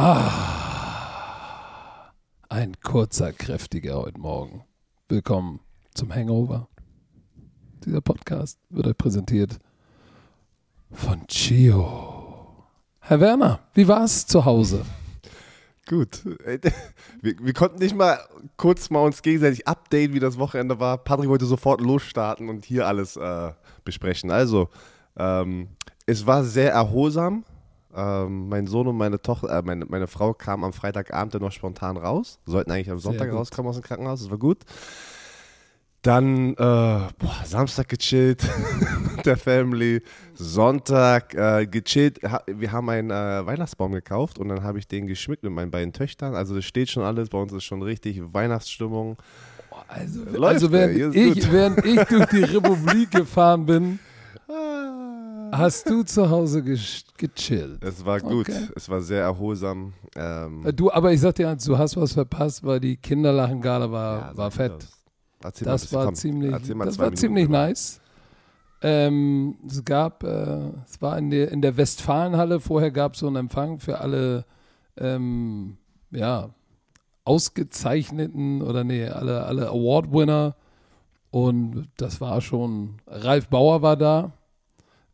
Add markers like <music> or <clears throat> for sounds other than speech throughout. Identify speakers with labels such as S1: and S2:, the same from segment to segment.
S1: Ah, ein kurzer, kräftiger heute Morgen. Willkommen zum Hangover. Dieser Podcast wird euch präsentiert von Chio. Herr Werner, wie war es zu Hause?
S2: Gut. <laughs> Wir, wir, konnten nicht mal kurz mal uns gegenseitig updaten, wie das Wochenende war. Patrick wollte sofort losstarten und hier alles äh, besprechen. Also, ähm, es war sehr erholsam. Ähm, mein Sohn und meine Tochter, äh, meine, meine Frau kamen am Freitagabend dann noch spontan raus. Sollten eigentlich am Sonntag rauskommen aus dem Krankenhaus, das war gut. Dann äh, boah, Samstag gechillt <laughs> mit der Family. Sonntag äh, gechillt. Wir haben einen äh, Weihnachtsbaum gekauft und dann habe ich den geschmückt mit meinen beiden Töchtern. Also das steht schon alles. Bei uns ist schon richtig Weihnachtsstimmung.
S1: Also, Läuft, also während, ich, während ich durch die <laughs> Republik gefahren bin, Hast du zu Hause gechillt?
S2: Es war gut, okay. es war sehr erholsam. Ähm
S1: du, aber ich sag dir, du hast was verpasst, weil die Kinderlachengala war, ja, war fett. Das, das war komm, ziemlich, das war ziemlich nice. Ähm, es gab, äh, es war in der, in der Westfalenhalle, vorher gab es so einen Empfang für alle, ähm, ja, ausgezeichneten oder nee, alle, alle Award-Winner. Und das war schon, Ralf Bauer war da,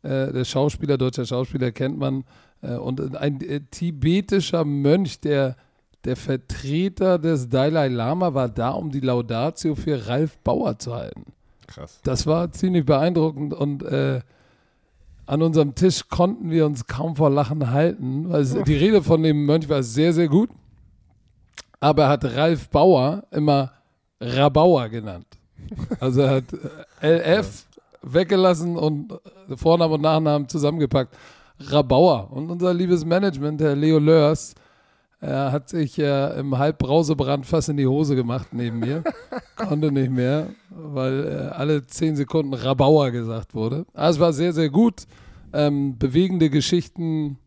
S1: äh, der Schauspieler, deutscher Schauspieler kennt man. Äh, und ein äh, tibetischer Mönch, der, der Vertreter des Dalai Lama, war da, um die Laudatio für Ralf Bauer zu halten. Krass. Das war ziemlich beeindruckend und äh, an unserem Tisch konnten wir uns kaum vor Lachen halten. Also die Rede von dem Mönch war sehr, sehr gut. Aber er hat Ralf Bauer immer Rabauer genannt. Also er hat LF weggelassen und Vornamen und Nachnamen zusammengepackt. Rabauer. Und unser liebes Management, der Leo Lörs, er hat sich äh, im Halbbrausebrand fast in die Hose gemacht neben mir. <laughs> Konnte nicht mehr, weil äh, alle zehn Sekunden Rabauer gesagt wurde. Also es war sehr, sehr gut. Ähm, bewegende Geschichten,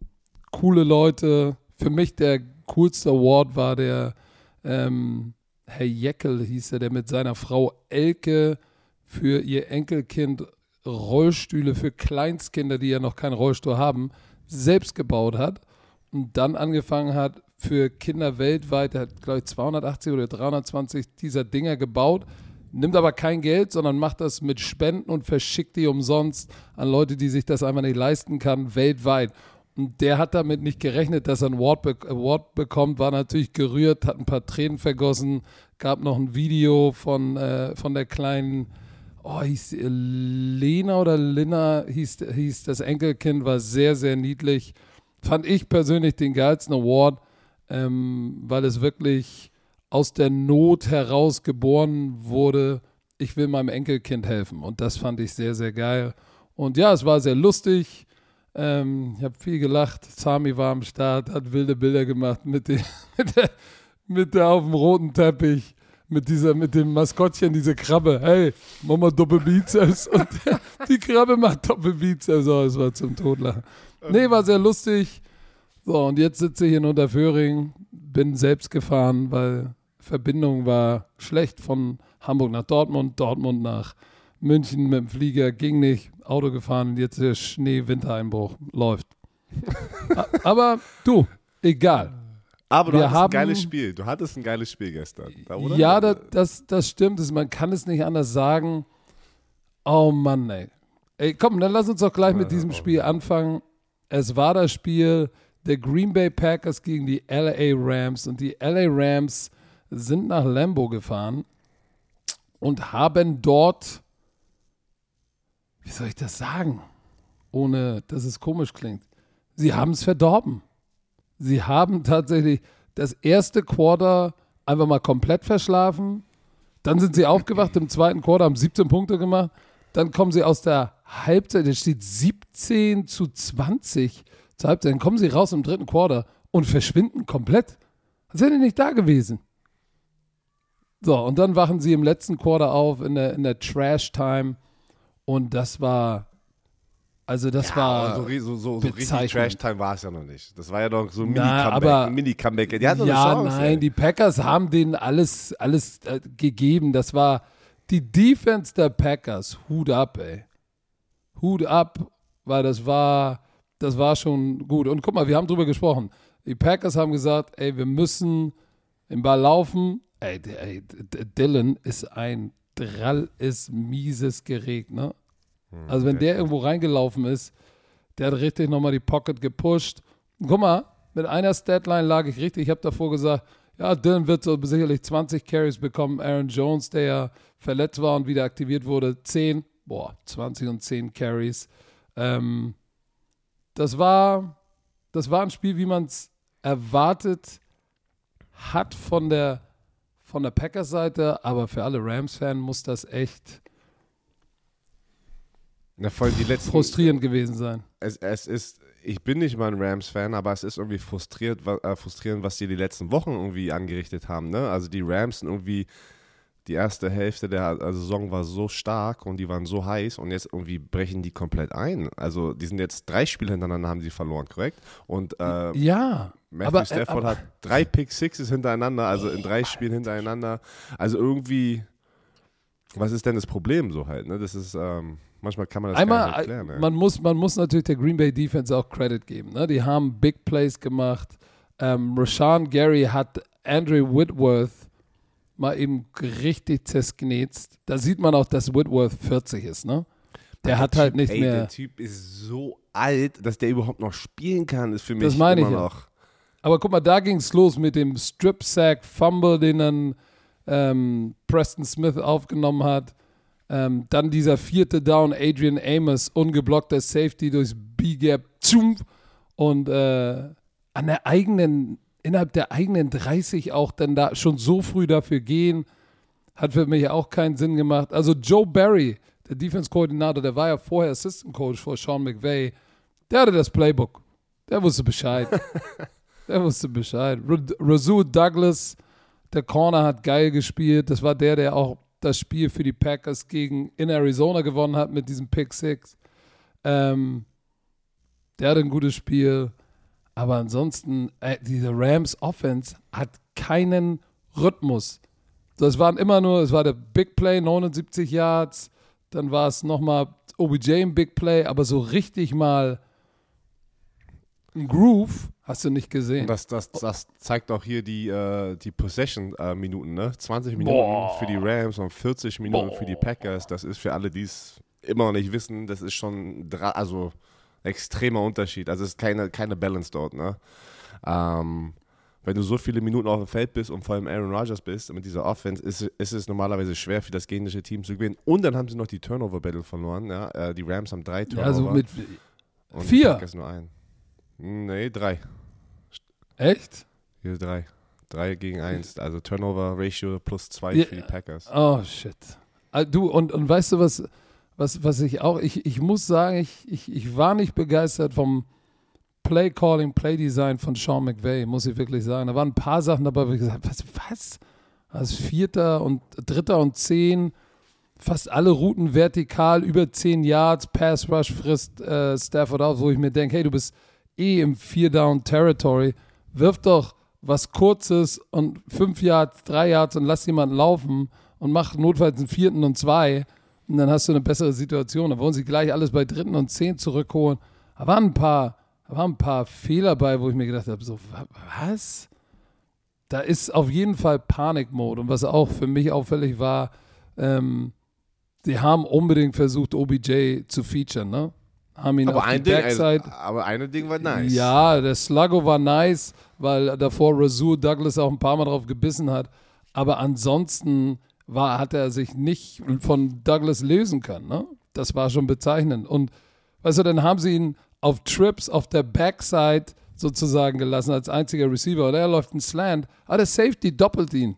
S1: coole Leute. Für mich der coolste Award war der ähm, Herr Jeckel, hieß er, der mit seiner Frau Elke für ihr Enkelkind Rollstühle für Kleinstkinder, die ja noch keinen Rollstuhl haben, selbst gebaut hat und dann angefangen hat, für Kinder weltweit, er hat, glaube ich, 280 oder 320 dieser Dinger gebaut, nimmt aber kein Geld, sondern macht das mit Spenden und verschickt die umsonst an Leute, die sich das einfach nicht leisten kann, weltweit. Und der hat damit nicht gerechnet, dass er ein Award, be Award bekommt, war natürlich gerührt, hat ein paar Tränen vergossen, gab noch ein Video von, äh, von der kleinen oh, hieß Lena oder Lina, hieß, hieß das Enkelkind, war sehr, sehr niedlich. Fand ich persönlich den geilsten Award, ähm, weil es wirklich aus der Not heraus geboren wurde. Ich will meinem Enkelkind helfen. Und das fand ich sehr, sehr geil. Und ja, es war sehr lustig. Ähm, ich habe viel gelacht. Sami war am Start, hat wilde Bilder gemacht mit, den, <laughs> mit, der, mit der auf dem roten Teppich mit dieser, mit dem Maskottchen, diese Krabbe. Hey, mach mal Doppelbizeps. Und <laughs> die Krabbe macht Doppelbizeps. So, es war zum Totlachen. Nee, war sehr lustig. So, und jetzt sitze ich in Unterföhring, bin selbst gefahren, weil Verbindung war schlecht von Hamburg nach Dortmund, Dortmund nach München mit dem Flieger, ging nicht, Auto gefahren, jetzt der Schnee-Wintereinbruch läuft. <laughs> Aber du, egal.
S2: Aber du wir hattest haben, ein geiles Spiel. Du hattest ein geiles Spiel gestern.
S1: Oder? Ja, das, das, das stimmt. Man kann es nicht anders sagen. Oh Mann, ey. Ey, komm, dann lass uns doch gleich mit diesem Spiel anfangen. Es war das Spiel der Green Bay Packers gegen die LA Rams. Und die LA Rams sind nach Lambo gefahren und haben dort, wie soll ich das sagen, ohne dass es komisch klingt, sie haben es verdorben sie haben tatsächlich das erste Quarter einfach mal komplett verschlafen. Dann sind sie aufgewacht im zweiten Quarter, haben 17 Punkte gemacht. Dann kommen sie aus der Halbzeit, es steht 17 zu 20 zur Halbzeit. Dann kommen sie raus im dritten Quarter und verschwinden komplett. Als wären die nicht da gewesen. So, und dann wachen sie im letzten Quarter auf in der, in der Trash-Time. Und das war also das ja, war
S2: so, so, so, so richtig Trash-Time war es ja noch nicht. Das war ja noch so ein Mini-Comeback. Mini -Comeback. Die hatten ja, Chance,
S1: nein, ey. die Packers haben denen alles, alles äh, gegeben. Das war die Defense der Packers. Hut ab, ey. Hut ab, weil das war, das war schon gut. Und guck mal, wir haben drüber gesprochen. Die Packers haben gesagt, ey, wir müssen den Ball laufen. Ey, ey Dylan ist ein Drall, ist mieses Gerät, ne? Hm, also wenn der irgendwo reingelaufen ist, der hat richtig nochmal die Pocket gepusht. Guck mal, mit einer Statline lag ich richtig. Ich habe davor gesagt, ja, Dylan wird so sicherlich 20 Carries bekommen. Aaron Jones, der ja verletzt war und wieder aktiviert wurde, 10. Boah, 20 und 10 Carries. Ähm, das war, das war ein Spiel, wie man es erwartet hat von der, von der Packers-Seite, aber für alle Rams-Fans muss das echt
S2: Na, voll die letzten,
S1: frustrierend gewesen sein.
S2: Es, es ist, ich bin nicht mal ein Rams-Fan, aber es ist irgendwie frustriert, äh, frustrierend, was die die letzten Wochen irgendwie angerichtet haben. Ne? Also die Rams sind irgendwie die erste Hälfte der Saison war so stark und die waren so heiß und jetzt irgendwie brechen die komplett ein. Also die sind jetzt drei Spiele hintereinander haben sie verloren, korrekt? Und äh,
S1: ja,
S2: Matthew aber, äh, Stafford aber, hat drei Pick Sixes hintereinander, also in drei Spielen hintereinander. Also irgendwie, was ist denn das Problem so halt? Ne? Das ist ähm, manchmal kann man das
S1: Einmal,
S2: gar nicht erklären.
S1: Ne? Man muss, man muss natürlich der Green Bay Defense auch Credit geben. Ne? Die haben Big Plays gemacht. Ähm, Rashawn Gary hat Andrew Whitworth mal eben richtig zersknetzt. Da sieht man auch, dass Whitworth 40 ist, ne? Der, der hat typ, halt nicht ey, mehr. Der
S2: Typ ist so alt, dass der überhaupt noch spielen kann, ist für mich
S1: das meine
S2: immer
S1: ich
S2: noch. Ja.
S1: Aber guck mal, da ging es los mit dem Strip-Sack-Fumble, den dann ähm, Preston Smith aufgenommen hat. Ähm, dann dieser vierte Down, Adrian Amos, ungeblockter Safety durchs B-Gap. Und äh, an der eigenen innerhalb der eigenen 30 auch dann da schon so früh dafür gehen, hat für mich auch keinen Sinn gemacht. Also Joe Barry, der Defense-Koordinator, der war ja vorher Assistant Coach vor Sean McVay, der hatte das Playbook. Der wusste Bescheid. <laughs> der wusste Bescheid. Razul Douglas, der Corner, hat geil gespielt. Das war der, der auch das Spiel für die Packers gegen in Arizona gewonnen hat mit diesem Pick Six. Ähm, der hat ein gutes Spiel. Aber ansonsten, äh, diese Rams Offense hat keinen Rhythmus. Das waren immer nur, es war der Big Play, 79 Yards, dann war es nochmal OBJ im Big Play, aber so richtig mal ein Groove hast du nicht gesehen.
S2: Das, das, das zeigt auch hier die, äh, die Possession-Minuten, äh, ne? 20 Minuten Boah. für die Rams und 40 Minuten Boah. für die Packers. Das ist für alle, die es immer noch nicht wissen, das ist schon, also extremer Unterschied. Also es ist keine, keine Balance dort. Ne? Ähm, wenn du so viele Minuten auf dem Feld bist und vor allem Aaron Rodgers bist mit dieser Offense, ist, ist es normalerweise schwer für das gegnerische Team zu gewinnen. Und dann haben sie noch die Turnover-Battle verloren. Ja? Äh, die Rams haben drei Turnover. Ja, also
S1: mit
S2: und
S1: vier?
S2: Die nur ein. Nee, drei.
S1: Echt?
S2: Hier drei. Drei gegen eins. Also Turnover-Ratio plus zwei ja. für die Packers.
S1: Oh, shit. Ah, du, und, und weißt du, was was, was ich auch, ich, ich muss sagen, ich, ich, ich war nicht begeistert vom Play Calling, Play Design von Sean McVay, muss ich wirklich sagen. Da waren ein paar Sachen dabei, wo ich gesagt habe, was, was? Als Vierter und Dritter und Zehn, fast alle Routen vertikal, über zehn Yards, Pass Rush frisst äh, Stafford aus, wo ich mir denke, hey, du bist eh im Vier-Down-Territory, wirf doch was Kurzes und fünf Yards, drei Yards und lass jemanden laufen und mach notfalls einen vierten und zwei und dann hast du eine bessere Situation. Da wollen sie gleich alles bei dritten und zehn zurückholen. Da waren ein paar, da waren ein paar Fehler bei, wo ich mir gedacht habe, so, was? Da ist auf jeden Fall Panikmode. Und was auch für mich auffällig war, ähm, die haben unbedingt versucht, OBJ zu featuren, ne? Haben ihn
S2: aber
S1: auf
S2: ein
S1: die
S2: Ding, Backside. Also, aber eine Ding war nice.
S1: Ja, der Sluggo war nice, weil davor Razul Douglas auch ein paar Mal drauf gebissen hat. Aber ansonsten war, hat er sich nicht von Douglas lösen können. Ne? Das war schon bezeichnend. Und weißt du, dann haben sie ihn auf Trips auf der Backside sozusagen gelassen als einziger Receiver. Und er läuft ein Slant. Aber der Safety doppelt ihn.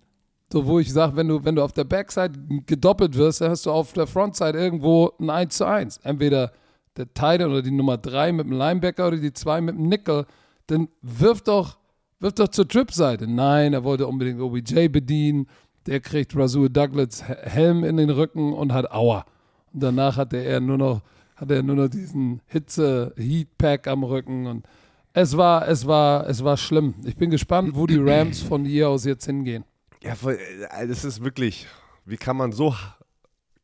S1: So, wo ich sage, wenn du, wenn du auf der Backside gedoppelt wirst, dann hast du auf der Frontside irgendwo ein 1 zu 1. Entweder der Titan oder die Nummer 3 mit dem Linebacker oder die 2 mit dem Nickel. Dann wirf doch, wirf doch zur Trip-Seite. Nein, er wollte unbedingt OBJ bedienen der kriegt Rasul Douglas Helm in den Rücken und hat Aua. Und danach hatte er nur noch, hatte er nur noch diesen Hitze-Heat-Pack am Rücken und es war, es war, es war schlimm. Ich bin gespannt, wo die Rams von hier aus jetzt hingehen.
S2: Ja, äh, das ist wirklich, wie kann man so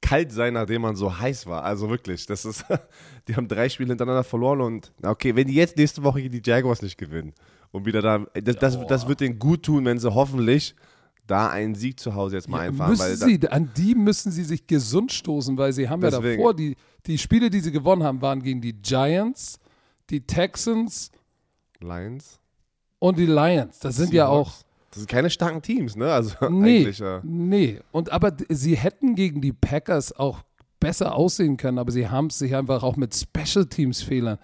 S2: kalt sein, nachdem man so heiß war? Also wirklich, das ist, <laughs> die haben drei Spiele hintereinander verloren und okay, wenn die jetzt nächste Woche die Jaguars nicht gewinnen Und wieder da, das, das, das wird denen gut tun, wenn sie hoffentlich da einen Sieg zu Hause jetzt mal
S1: Ja,
S2: einfahren.
S1: müssen sie, an die müssen sie sich gesund stoßen, weil sie haben ja
S2: Deswegen.
S1: davor, die, die Spiele, die sie gewonnen haben, waren gegen die Giants, die Texans
S2: da, Lions.
S1: und die Lions. Das sind ja auch.
S2: Das sind keine starken Teams, ne? Also <laughs>
S1: Nee,
S2: eigentlich. Äh,
S1: nee. Und aber sie hätten gegen die Packers auch besser aussehen können, aber sie haben es sich einfach auch mit Special Teams Fehlern.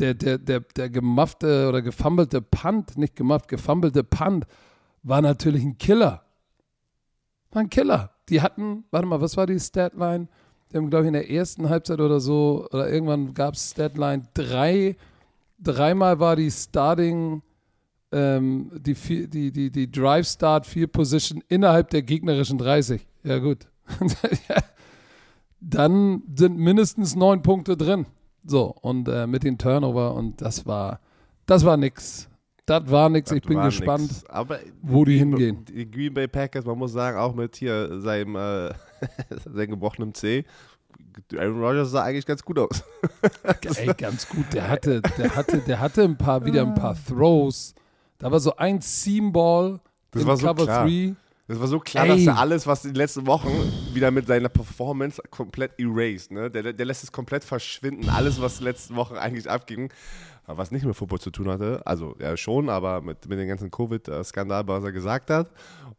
S1: Der, der, der, der gemaffte oder gefummelte Punt, nicht gemufft, gefummelte Punt war natürlich ein Killer. War ein Killer. Die hatten, warte mal, was war die Statline? Die haben, glaube ich, in der ersten Halbzeit oder so, oder irgendwann gab es Statline drei, dreimal war die Starting, ähm, die, vier- die, die, die Drive Start Field Position innerhalb der gegnerischen 30. Ja, gut. <laughs> Dann sind mindestens neun Punkte drin. So, und äh, mit den Turnover und das war, das war nix. Das war nix. Ich
S2: das
S1: bin
S2: war
S1: gespannt, wo die
S2: Green-
S1: hingehen.
S2: Die Green Bay Packers, man muss sagen, auch mit hier seinem, äh, <laughs> seinem gebrochenen C. Aaron Rodgers sah eigentlich ganz gut aus.
S1: Ey, ganz gut. Der hatte, der hatte, der hatte ein paar, wieder ein paar Throws. Da war so ein Seam-Ball
S2: Das
S1: in
S2: war so
S1: Cover
S2: klar.
S1: 3.
S2: Das war so klar,
S1: Ey.
S2: dass er alles, was in den letzten Wochen wieder mit seiner Performance komplett erased. Ne? Der, der, lässt es komplett verschwinden. Alles, was in den letzten Wochen eigentlich abging, was nicht mit Football zu tun hatte. Also, ja, schon, aber mit, mit dem ganzen Covid-Skandal, was er gesagt hat.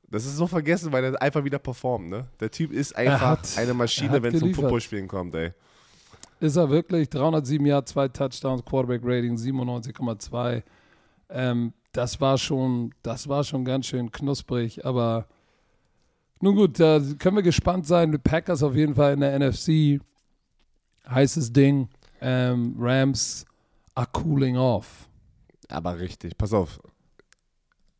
S2: Das ist so vergessen, weil er einfach wieder performt. Ne? Der Typ ist einfach
S1: hat-
S2: eine Maschine, wenn es zum. Footballspielen kommt, ey.
S1: Ist er wirklich 307 Jahre, zwei Touchdowns, Quarterback-Rating 97,2. Ähm, das war schon, das war schon ganz schön knusprig, aber nun gut, da können wir gespannt sein. Die Packers auf jeden Fall in der NFC. Heißes Ding. Ähm, Rams are cooling off.
S2: Aber richtig, pass auf.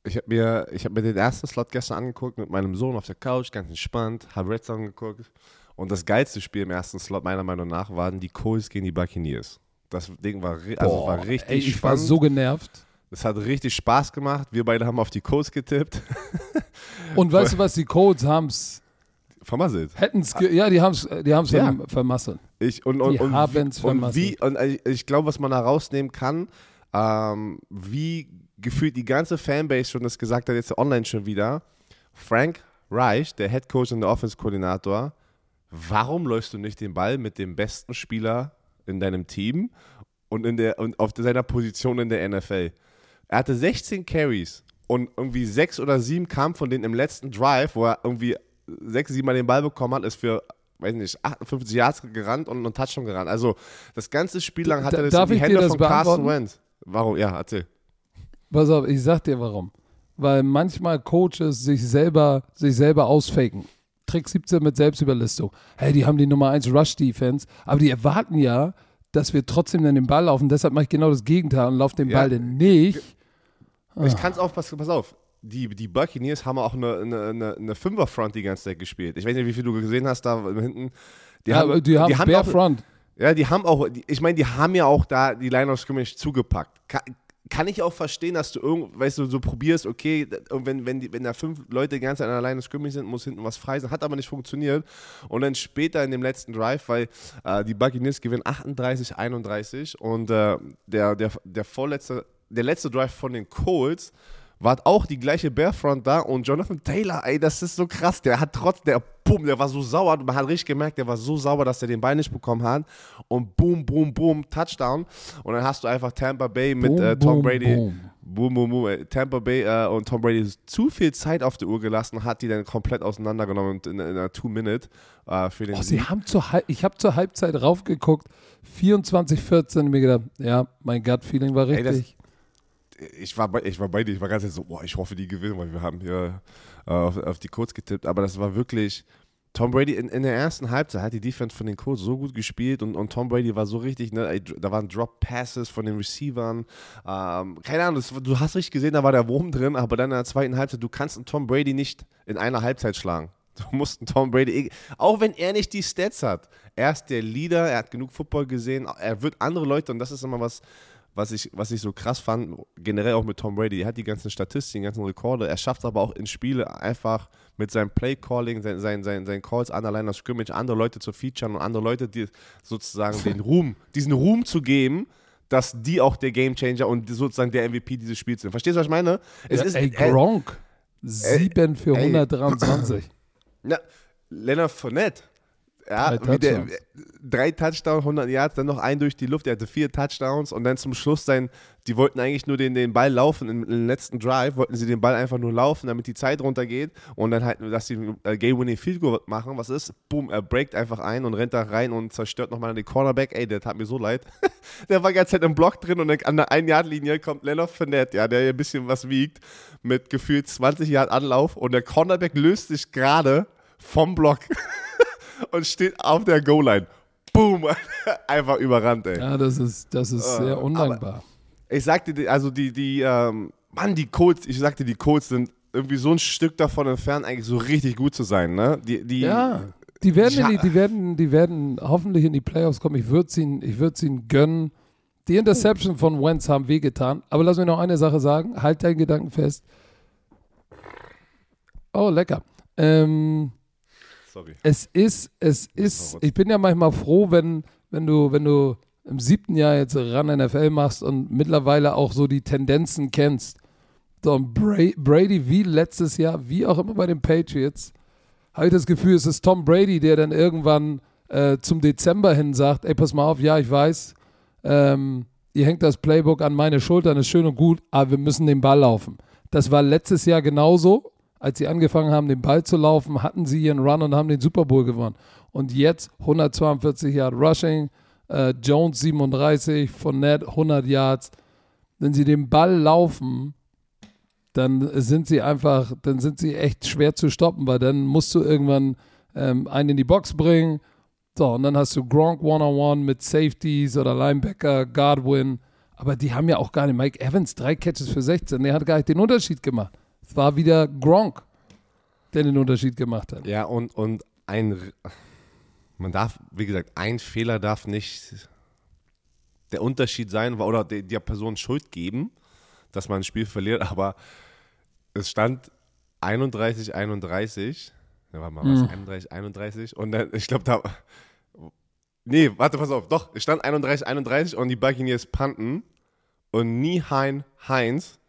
S2: Ich habe mir, ich hab mir den ersten Slot gestern angeguckt mit meinem Sohn auf der Couch, ganz entspannt, habe Red Zone geguckt. Und das geilste Spiel im ersten Slot meiner Meinung nach waren die Colts gegen die Buccaneers. Das Ding war, also
S1: Boah,
S2: war richtig
S1: ey, ich war
S2: spannend.
S1: so genervt.
S2: Es hat richtig Spaß gemacht. Wir beide haben auf die Colts getippt. <laughs>
S1: Und weißt du was, die Colts haben's,
S2: Vermasselt.
S1: hätten's, ge ja, die haben's, die haben's
S2: Ja.
S1: verm- vermasselt.
S2: Ich, und, und,
S1: Die
S2: und,
S1: haben's
S2: wie, und
S1: vermasselt.
S2: wie, und ich, ich glaube, was man da rausnehmen kann, ähm, wie gefühlt die ganze Fanbase schon das gesagt hat, jetzt online schon wieder, Frank Reich, der Head Coach und der Offense-Koordinator, warum läufst du nicht den Ball mit dem besten Spieler in deinem Team und, in der, und auf seiner Position in der NFL? Er hatte 16 Carries und irgendwie sechs oder sieben kamen von denen im letzten Drive, wo er irgendwie sechs, sieben Mal den Ball bekommen hat, ist für, weiß nicht, 58 Yards gerannt und einen Touchdown gerannt. Also das ganze Spiel lang hat er das
S1: darf
S2: in die Hände
S1: das
S2: von Carson? Wentz. Warum? Ja, erzähl.
S1: Pass auf, ich sag dir warum. Weil manchmal Coaches sich selber, sich selber ausfaken. Trick 17 mit Selbstüberlistung. Hey, die haben die Nummer 1 Rush-Defense, aber die erwarten ja, dass wir trotzdem dann den Ball laufen. Deshalb mache ich genau das Gegenteil und laufe den
S2: Ja.
S1: Ball denn nicht. Ah.
S2: Ich kann es aufpassen, pass auf. Die, die Buccaneers haben auch eine, eine, eine, Fünfer-Front die ganze Zeit gespielt. Ich weiß nicht, wie viel du gesehen hast da hinten. Die
S1: ja, aber die haben, Bare
S2: auch,
S1: Front.
S2: Ja, die haben auch, die, ich meine, die haben ja auch da die Line of Scrimmage zugepackt. Kann, kann ich auch verstehen, dass du irgend, weißt du, so probierst, okay, und wenn, wenn, die, wenn da fünf Leute die ganze Zeit an der Line of Scrimmage sind, muss hinten was frei sein, hat aber nicht funktioniert. Und dann später in dem letzten Drive, weil äh, die Buccaneers gewinnen 38, 31 und äh, der, der, der vorletzte, der letzte Drive von den Colts war auch die gleiche Bearfront da und Jonathan Taylor, ey, das ist so krass. Der hat trotz, der boom, der war so sauer. Man hat richtig gemerkt, der war so sauer, dass er den Ball nicht bekommen hat. Und boom, boom, boom, Touchdown. Und dann hast du einfach Tampa Bay mit
S1: Boom,
S2: äh, Tom
S1: boom,
S2: Brady.
S1: boom.
S2: Boom, boom, boom. Tampa Bay äh, und Tom Brady zu viel Zeit auf der Uhr gelassen, hat die dann komplett auseinandergenommen und in, in einer Two-Minute äh, für den
S1: Oh, sie haben zur Halb ich habe zur Halbzeit raufgeguckt, 24, 14 und mir gedacht, ja, mein Gut-Feeling war
S2: Ey, das-
S1: richtig.
S2: Ich war bei, ich war bei dir, ich war ganz so, boah, ich hoffe, die gewinnen, weil wir haben hier äh, auf, auf die Colts getippt, aber das war wirklich, Tom Brady in, in der ersten Halbzeit hat die Defense von den Colts so gut gespielt und, und Tom Brady war so richtig, ne, da waren Drop Passes von den Receivern, ähm, keine Ahnung, das, du hast richtig gesehen, da war der Wurm drin, aber dann in der zweiten Halbzeit, du kannst einen Tom Brady nicht in einer Halbzeit schlagen. Du musst einen Tom Brady, auch wenn er nicht die Stats hat, er ist der Leader, er hat genug Football gesehen, er wird andere Leute, und das ist immer was, was ich, was ich so krass fand, generell auch mit Tom Brady, er hat die ganzen Statistiken, die ganzen Rekorde, er schafft es aber auch in Spiele einfach mit seinem Play-Calling, seinen sein, sein, sein Calls an der Line of Scrimmage, andere Leute zu featuren und andere Leute, die sozusagen den <laughs> Ruhm, diesen Ruhm zu geben, dass die auch der Gamechanger und sozusagen der MVP dieses Spiels sind. Verstehst du, was ich meine?
S1: Es ja, ist, ey, Gronk, 7 für 123. <clears throat>
S2: Ja, Leonard Fournette, ja, drei, der, drei Touchdowns, 100 Yards, dann noch ein durch die Luft. Er hatte vier Touchdowns und dann zum Schluss sein, die wollten eigentlich nur den, den Ball laufen. Im, Im, letzten Drive wollten sie den Ball einfach nur laufen, damit die Zeit runtergeht und dann halt, dass sie äh, Game-Winning Field Goal machen. Was ist? Boom, er breakt einfach ein und rennt da rein und zerstört nochmal den Cornerback. Ey, der tat mir so leid. <laughs> der war ganz Zeit im Block drin und an der 1-Yard-Linie kommt Leonard Fournette, ja, der ein bisschen was wiegt, mit gefühlt 20 Yard Anlauf und der Cornerback löst sich gerade vom Block. <laughs> und steht auf der Goal-Line. Boom! <laughs> Einfach überrannt, ey.
S1: Ja, das ist, das ist uh, sehr undankbar.
S2: Ich sagte, also die, die, ähm, Mann, die Colts, ich sagte, die Colts sind irgendwie so ein Stück davon entfernt, eigentlich so richtig gut zu sein, ne? Die, die,
S1: ja, die werden, ja. die, die, werden, die werden hoffentlich in die Playoffs kommen. Ich würde es ihnen, ihnen gönnen. Die Interception von Wentz haben wehgetan. Aber lass mich noch eine Sache sagen. Halt deinen Gedanken fest. Oh, lecker. Ähm, sorry. Es ist, es ist, ich bin ja manchmal froh, wenn, wenn du, wenn du im siebten Jahr jetzt ran NFL machst und mittlerweile auch so die Tendenzen kennst. So, und Brady wie letztes Jahr, wie auch immer bei den Patriots, habe ich das Gefühl, es ist Tom Brady, der dann irgendwann äh, zum Dezember hin sagt, ey, pass mal auf, ja, ich weiß, ähm, ihr hängt das Playbook an meine Schultern, ist schön und gut, aber wir müssen den Ball laufen. Das war letztes Jahr genauso als sie angefangen haben, den Ball zu laufen, hatten sie ihren Run und haben den Super Bowl gewonnen. Und jetzt 142 Yard Rushing, äh, Jones 37, Fournette 100 Yards. Wenn sie den Ball laufen, dann sind sie einfach, dann sind sie echt schwer zu stoppen, weil dann musst du irgendwann ähm, einen in die Box bringen. So, und dann hast du Gronk One-on-One mit Safeties oder Linebacker, Godwin. Aber die haben ja auch gar nicht. Mike Evans, drei Catches für 16, der hat gar nicht den Unterschied gemacht. Es war wieder Gronk, der den Unterschied gemacht hat.
S2: Ja, und, und ein, man darf, wie gesagt, ein Fehler darf nicht der Unterschied sein oder der, der Person Schuld geben, dass man ein Spiel verliert, <laughs> aber es stand 31, 31. Ja, warte mal, was? Mhm. 31, 31. Und dann, ich glaube, da. Nee, warte, pass auf. Doch, es stand 31, 31 und die Buccaneers panten. Und Niehein Heinz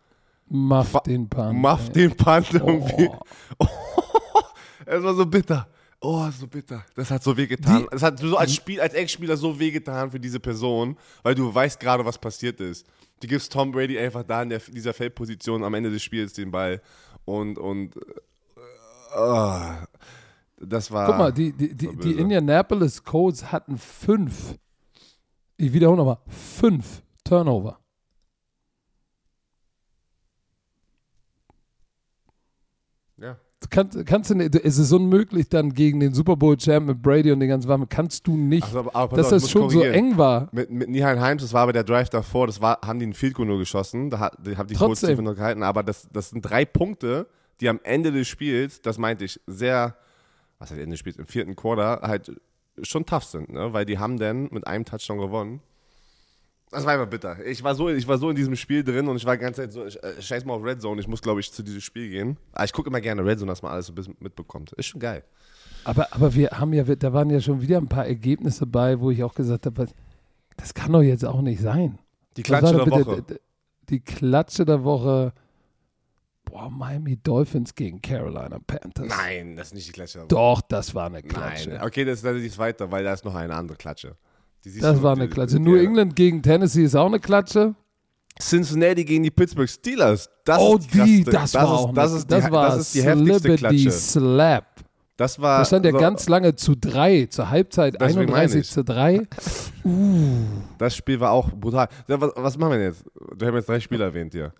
S1: Mach den Punt.
S2: Mach den Punt irgendwie. Oh. <laughs> es war so bitter. Oh, so bitter. Das hat so wehgetan. Es hat so als Spiel, als Ex-Spieler so wehgetan für diese Person, weil du weißt gerade, was passiert ist. Du gibst Tom Brady einfach da in der, dieser Feldposition am Ende des Spiels den Ball und und uh, das war.
S1: Guck mal, die, die, die, die Indianapolis Colts hatten fünf. Ich wiederhole nochmal, fünf Turnover. Kannst, kannst du nicht, es ist unmöglich dann gegen den Super Bowl Champ mit Brady und den ganzen Warmen, kannst du nicht, also, aber, dass auf, das schon so eng war.
S2: Mit, mit Nihan Heims, das war aber der Drive davor, das war, haben die einen Field Goal nur geschossen, da hat, die haben die Colts noch gehalten, aber das, das sind drei Punkte, die am Ende des Spiels, das meinte ich, sehr, was heißt Ende des Spiels, im vierten Quarter halt schon tough sind, ne? weil die haben dann mit einem Touchdown gewonnen. Das war immer bitter. Ich war, so, ich war so in diesem Spiel drin und ich war die ganze Zeit so, ich, äh, scheiß mal auf Red Zone, ich muss, glaube ich, zu diesem Spiel gehen. Aber ich gucke immer gerne Red Zone, dass man alles so ein bisschen mitbekommt. Ist schon geil.
S1: Aber, aber wir haben ja, da waren ja schon wieder ein paar Ergebnisse bei, wo ich auch gesagt habe, das kann doch jetzt auch nicht sein.
S2: Die Klatsche der bitte, Woche.
S1: Die Klatsche der Woche. Boah, Miami Dolphins gegen Carolina Panthers.
S2: Nein, das ist nicht die Klatsche.
S1: der Woche. Doch, das war eine Klatsche.
S2: Nein, okay, das ist natürlich weiter, weil da ist noch eine andere Klatsche.
S1: Das war eine Klatsche. New England gegen Tennessee ist auch eine Klatsche.
S2: Cincinnati gegen die Pittsburgh Steelers. Das
S1: oh, ist die, das, das war auch
S2: das, ist, das, die, war das ist die heftigste Klatsche.
S1: Slap.
S2: Das war.
S1: Das stand ja so, ganz lange zu drei, zur Halbzeit 31 zu 3.
S2: uh. Das Spiel war auch brutal. Was, was machen wir jetzt? Du hast jetzt drei Spiele erwähnt hier.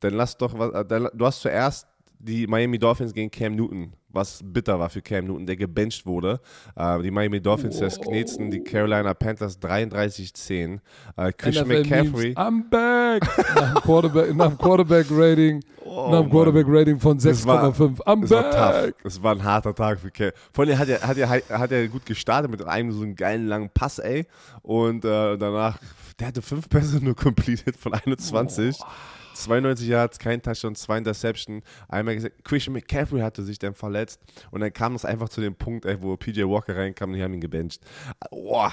S2: Dann lass doch was. Dann, du hast zuerst die Miami Dolphins gegen Cam Newton, was bitter war für Cam Newton, der gebencht wurde. Äh, die Miami Dolphins das knetzen die Carolina Panthers 33-10. Äh, Christian NFL McCaffrey.
S1: Memes, I'm back! nach dem Quarterback, nach dem Quarterback Rating. Oh, nach dem Quarterback Rating von 6,5. I'm
S2: es
S1: back!
S2: War tough. Es war ein harter Tag für Cam. Vor allem hat er, hat, er, hat er gut gestartet mit einem so einen geilen langen Pass, ey. Und äh, danach, der hatte fünf Pässe nur <laughs> completed von 21. Oh. 92 Yards, kein Touchdown, zwei Interception. Einmal gesagt, Christian McCaffrey hatte sich dann verletzt und dann kam es einfach zu dem Punkt, ey, wo PJ Walker reinkam und die haben ihn gebencht. Boah,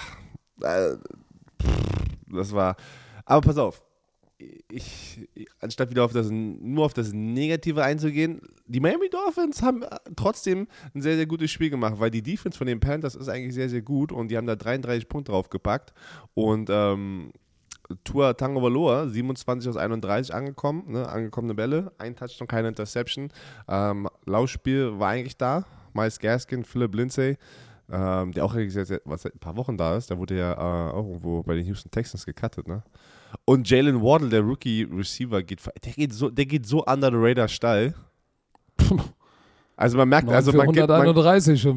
S2: äh, das war. Aber pass auf, ich, anstatt wieder auf das, nur auf das Negative einzugehen, die Miami Dolphins haben äh, trotzdem ein sehr, sehr gutes Spiel gemacht, weil die Defense von den Panthers ist eigentlich sehr, sehr gut und die haben da 33 Punkte draufgepackt und ähm, Tour Tango Valoa, 27 aus 31 angekommen, ne, angekommene Bälle, ein Touchdown, keine Interception. Ähm, Laufspiel war eigentlich da. Miles Gaskin, Philip Lindsay, ähm, der auch sehr, was, seit ein paar Wochen da ist, der wurde ja äh, auch irgendwo bei den Houston Texans gecuttet, ne? Und Jalen Waddle, der Rookie-Receiver, geht, der geht so, der geht so under the radar steil. Also man merkt, also man gibt, man,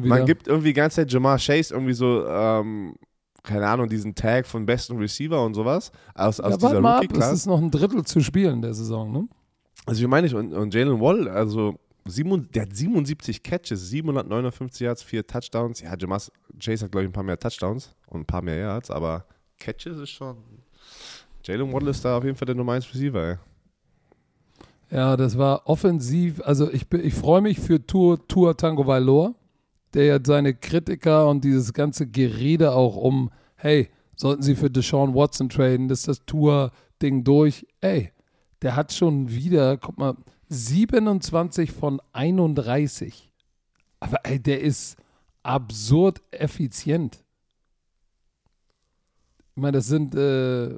S2: man gibt irgendwie die ganze Zeit Jamar Chase irgendwie so, ähm, keine Ahnung, diesen Tag von besten Receiver und sowas aus, aus ja, dieser Rookie-Class.
S1: Es ist noch ein Drittel zu spielen der Saison, ne?
S2: Also wie meine ich, und, und Jalen Wall, also sieben, der hat 77 Catches, 759 Yards, vier Touchdowns. Ja, Jamas Chase hat, glaube ich, ein paar mehr Touchdowns und ein paar mehr Yards, aber Catches ist schon. Jalen Waddle ist da auf jeden Fall der Nummer 1 Receiver, ey.
S1: Ja, das war offensiv. Also ich, ich freue mich für Tour, Tour Tango Valor der ja seine Kritiker und dieses ganze Gerede auch um, hey, sollten sie für Deshaun Watson traden, ist das Tour-Ding durch. Ey, der hat schon wieder, guck mal, 27 von 31. Aber ey, der ist absurd effizient. Ich meine, das sind, äh,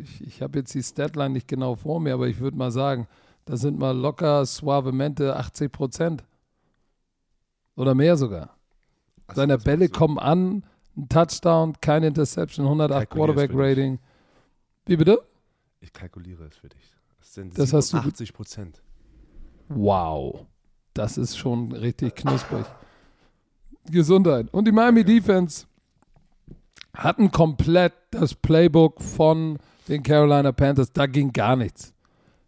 S1: ich, ich habe jetzt die Statline nicht genau vor mir, aber ich würde mal sagen, das sind mal locker suavemente 80 Prozent. Oder mehr sogar. Also Seine Bälle so. kommen an, ein Touchdown, keine Interception, 108 Quarterback-Rating. Wie bitte?
S2: Ich kalkuliere es für dich.
S1: Das sind das
S2: 87 Prozent.
S1: Wow. Das ist schon richtig knusprig. Gesundheit. Und die Miami Defense hatten komplett das Playbook von den Carolina Panthers. Da ging gar nichts.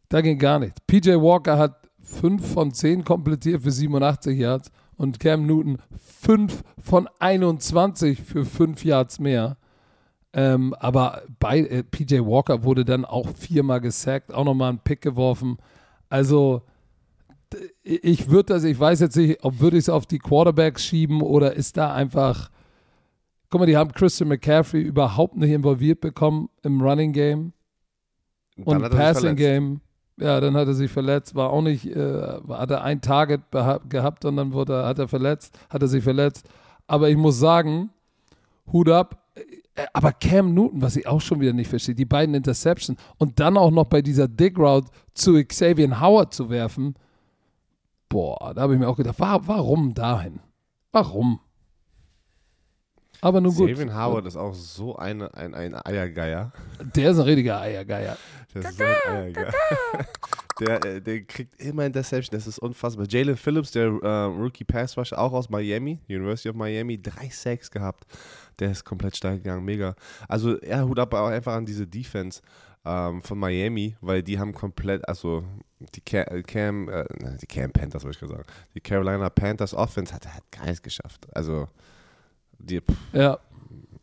S1: Da ging gar nichts. PJ Walker hat 5 von 10 komplettiert für 87 Yards und Cam Newton 5 von 21 für 5 Yards mehr. Ähm, aber bei äh, PJ Walker wurde dann auch viermal gesackt, auch nochmal einen Pick geworfen. Also ich würde das, ich weiß jetzt nicht, ob würde ich es auf die Quarterbacks schieben oder ist da einfach, guck mal, die haben Christian McCaffrey überhaupt nicht involviert bekommen im Running Game und Passing Game. Ja, dann hat er sich verletzt, war auch nicht, äh, hat er ein Target gehabt und dann wurde, hat er verletzt, hat er sich verletzt. Aber ich muss sagen, Hut ab. Äh, aber Cam Newton, was ich auch schon wieder nicht verstehe, die beiden Interceptions und dann auch noch bei dieser Dig Route zu Xavier Howard zu werfen, boah, da habe ich mir auch gedacht, warum dahin? Warum? Aber nun gut.
S2: Xavier Howard ist auch so eine, ein, ein Eiergeier.
S1: Der ist ein richtiger Eiergeier.
S2: Der ist so ein Eiergeier. <laughs> Der, äh, der kriegt immer Interception, das ist unfassbar. Jalen Phillips, der äh, Rookie Pass Rusher, auch aus Miami, University of Miami, drei Sacks gehabt. Der ist komplett steil gegangen, mega. Also er hut ab auch einfach an diese Defense ähm, von Miami, weil die haben komplett, also die Cam, äh, Cam äh, die Cam Panthers, würde ich sagen, die Carolina Panthers Offense hat, hat gar nichts geschafft. Also die,
S1: ja.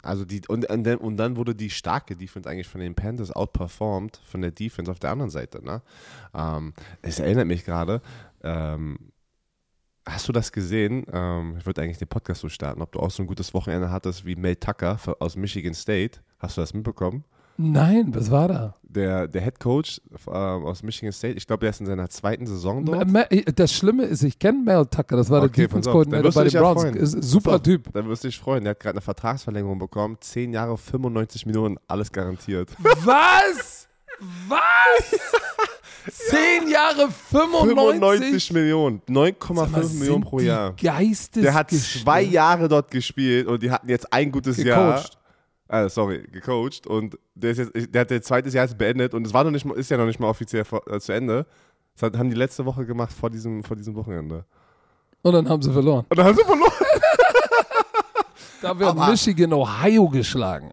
S2: Also die, und, und, dann, und dann wurde die starke Defense eigentlich von den Panthers outperformed von der Defense auf der anderen Seite. Ne? Ähm, es erinnert mich gerade, ähm, hast du das gesehen? Ähm, ich würde eigentlich den Podcast so starten, ob du auch so ein gutes Wochenende hattest wie Mel Tucker aus Michigan State. Hast du das mitbekommen?
S1: Nein, was war da?
S2: Der, der Head Coach äh, aus Michigan State, ich glaube, der ist in seiner zweiten Saison dort.
S1: Das Schlimme ist, ich kenne Mel Tucker, das war okay, der Defense Coordinator bei den Browns.
S2: Ja
S1: super auf, Typ.
S2: Dann wirst du dich freuen. Der hat gerade eine Vertragsverlängerung bekommen. Zehn Jahre, 95 Millionen, alles garantiert.
S1: Was? Was? <laughs> Zehn Jahre 95?
S2: 95 Millionen. 9,5 Millionen pro Jahr.
S1: Geistes
S2: der hat zwei Jahre dort gespielt und die hatten jetzt ein gutes Gecoacht. Jahr äh, sorry, gecoacht und der, ist jetzt, der hat jetzt zweites Jahr beendet und es war noch nicht, ist ja noch nicht mal offiziell vor, äh, zu Ende. Das haben die letzte Woche gemacht vor diesem, vor diesem Wochenende.
S1: Und dann haben sie verloren.
S2: Und dann haben sie verloren. <laughs>
S1: da wird aber, Michigan Ohio geschlagen.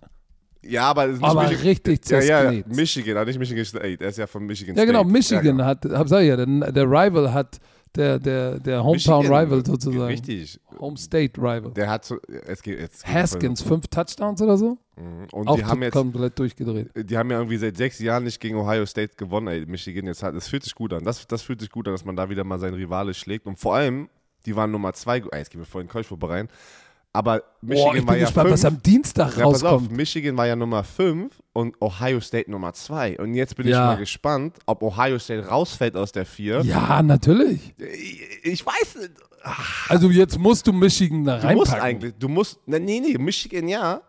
S2: Ja, aber es ist
S1: nicht aber Michigan, richtig
S2: ja, ja, Michigan, aber nicht Michigan State. Er ist ja von Michigan
S1: State. Ja, genau, Michigan
S2: ja, genau.
S1: hat, hab, sag ich ja, der, der Rival hat der, der, der Hometown Michigan, Rival sozusagen.
S2: Richtig.
S1: Home State Rival.
S2: Der hat so, es geht jetzt.
S1: Haskins, fünf Touchdowns oder so?
S2: Mhm. Und Auch die haben jetzt
S1: komplett durchgedreht.
S2: Die haben ja irgendwie seit sechs Jahren nicht gegen Ohio State gewonnen, ey, Michigan jetzt hat. Das fühlt sich gut an. Das, das fühlt sich gut an, dass man da wieder mal seinen Rivale schlägt. Und vor allem, die waren Nummer zwei, jetzt gehen wir vor den College rein. Aber
S1: Boah,
S2: Michigan
S1: ich
S2: war
S1: bin
S2: ja
S1: gespannt, was
S2: fünf.
S1: am Dienstag
S2: Ja, pass auf,
S1: rauskommt.
S2: Michigan war ja Nummer 5 und Ohio State Nummer 2. Und jetzt bin ich
S1: Ja.
S2: mal gespannt, ob Ohio State rausfällt aus der 4.
S1: Ja, natürlich.
S2: Ich, ich weiß nicht.
S1: Also jetzt musst du Michigan da
S2: Du
S1: reinpacken.
S2: musst eigentlich, du musst, ne, nee, nee, Michigan ja.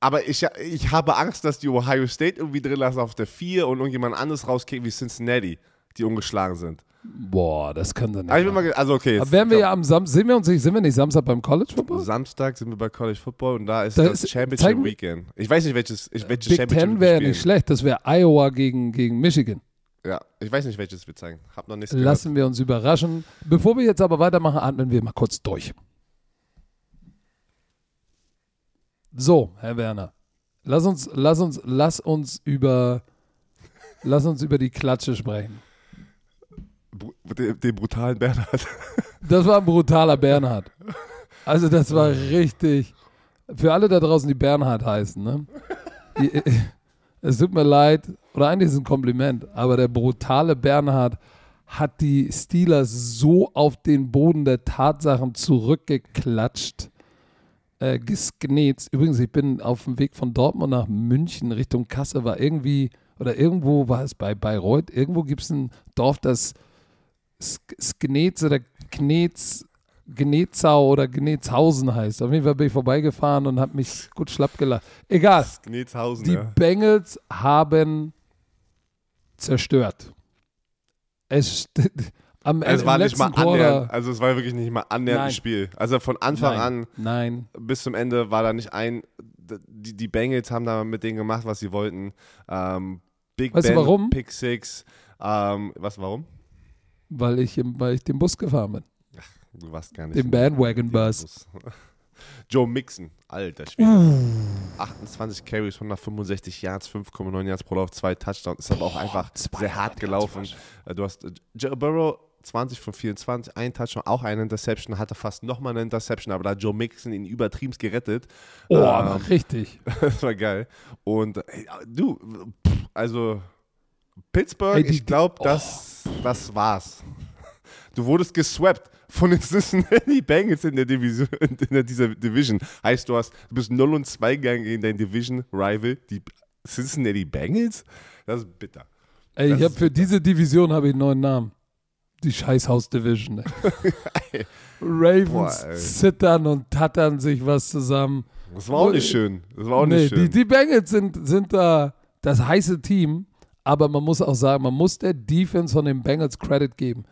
S2: Aber ich, ich habe Angst, dass die Ohio State irgendwie drin lassen auf der 4 und irgendjemand anderes rauskriegt wie Cincinnati, die ungeschlagen sind.
S1: Boah, das kann dann nicht.
S2: Aber ich bin mal, ge- also okay. jetzt-
S1: Aber wären wir ja am Samstag, sind wir uns nicht, sind wir nicht Samstag beim College Football?
S2: Samstag sind wir bei College Football und da ist
S1: Da
S2: das
S1: ist-
S2: Championship
S1: zeigen-
S2: Weekend. Ich weiß nicht, welches, ich, welches
S1: Big
S2: Championship
S1: Ten
S2: wir
S1: wäre
S2: spielen.
S1: nicht schlecht. Das wäre Iowa gegen, gegen Michigan.
S2: Ja, ich weiß nicht, welches wir zeigen. Hab noch nichts gehört.
S1: Lassen wir uns überraschen. Bevor wir jetzt aber weitermachen, atmen wir mal kurz durch. So, Herr Werner, lass uns, lass uns, lass uns über, lass uns über die Klatsche sprechen.
S2: Den, den brutalen Bernhard. <laughs>
S1: Das war ein brutaler Bernhard. Also das war richtig. Für alle da draußen, die Bernhard heißen, ne? Die, <laughs> es tut mir leid, oder eigentlich ist es ein Kompliment, aber der brutale Bernhard hat die Steelers so auf den Boden der Tatsachen zurückgeklatscht, äh, gesknetzt. Übrigens, ich bin auf dem Weg von Dortmund nach München Richtung Kasse, war irgendwie, oder irgendwo war es bei Bayreuth, irgendwo gibt es ein Dorf, das Sknetz oder Knetz, Gnetzau oder Gnetzhausen heißt. Auf jeden Fall bin ich vorbeigefahren und habe mich gut schlapp gelacht. Egal.
S2: Gnezhausen,
S1: Die
S2: ja.
S1: Bengals haben zerstört. Es st- <laughs> am
S2: Es
S1: im
S2: war nicht mal annähernd, also es war wirklich nicht mal annähernd ein. Spiel. Also von Anfang
S1: Nein,
S2: an
S1: Nein.
S2: bis zum Ende war da nicht ein, die, die Bengals haben da mit denen gemacht, was sie wollten. Ähm, Big
S1: Weißt du
S2: Ben,
S1: warum?
S2: Pick Six. Ähm, was, warum?
S1: Weil ich, im, weil ich den Bus gefahren bin.
S2: Du warst gar nicht.
S1: Den Bandwagon-Bus.
S2: Bus. <laughs> Joe Mixon, alter Spiel.
S1: Uh.
S2: 28 Carries, 165 Yards, 5,9 Yards pro Lauf, zwei Touchdowns. Ist aber auch einfach sehr hart gelaufen. Äh, Du hast äh, Joe Burrow 20 von 24, ein Touchdown, auch eine Interception, hatte fast nochmal eine Interception, aber da hat Joe Mixon ihn übertrieben gerettet.
S1: Oh,
S2: Ähm,
S1: richtig. <laughs>
S2: das war geil. Und ey, du, pff, also Pittsburgh,
S1: Ey, die-
S2: ich glaube,
S1: die-
S2: das, das war's. Du wurdest geswappt von den <laughs> Cincinnati Bengals in der Division, in der, dieser Division. Heißt, du hast, du bist 0 und 2 gegangen gegen deinen Division-Rival, die Cincinnati Bengals? Das ist bitter.
S1: Ey,
S2: Das
S1: ich habe für diese Division habe ich einen neuen Namen. Die Scheißhaus-Division. ey. <laughs> Ravens
S2: Boah,
S1: zittern und tattern sich was zusammen.
S2: Das war auch nicht schön. Das war auch nicht
S1: nee,
S2: schön.
S1: Die, die Bengals sind, sind da das heiße Team, aber man muss auch sagen, man muss der Defense von den Bengals Credit geben.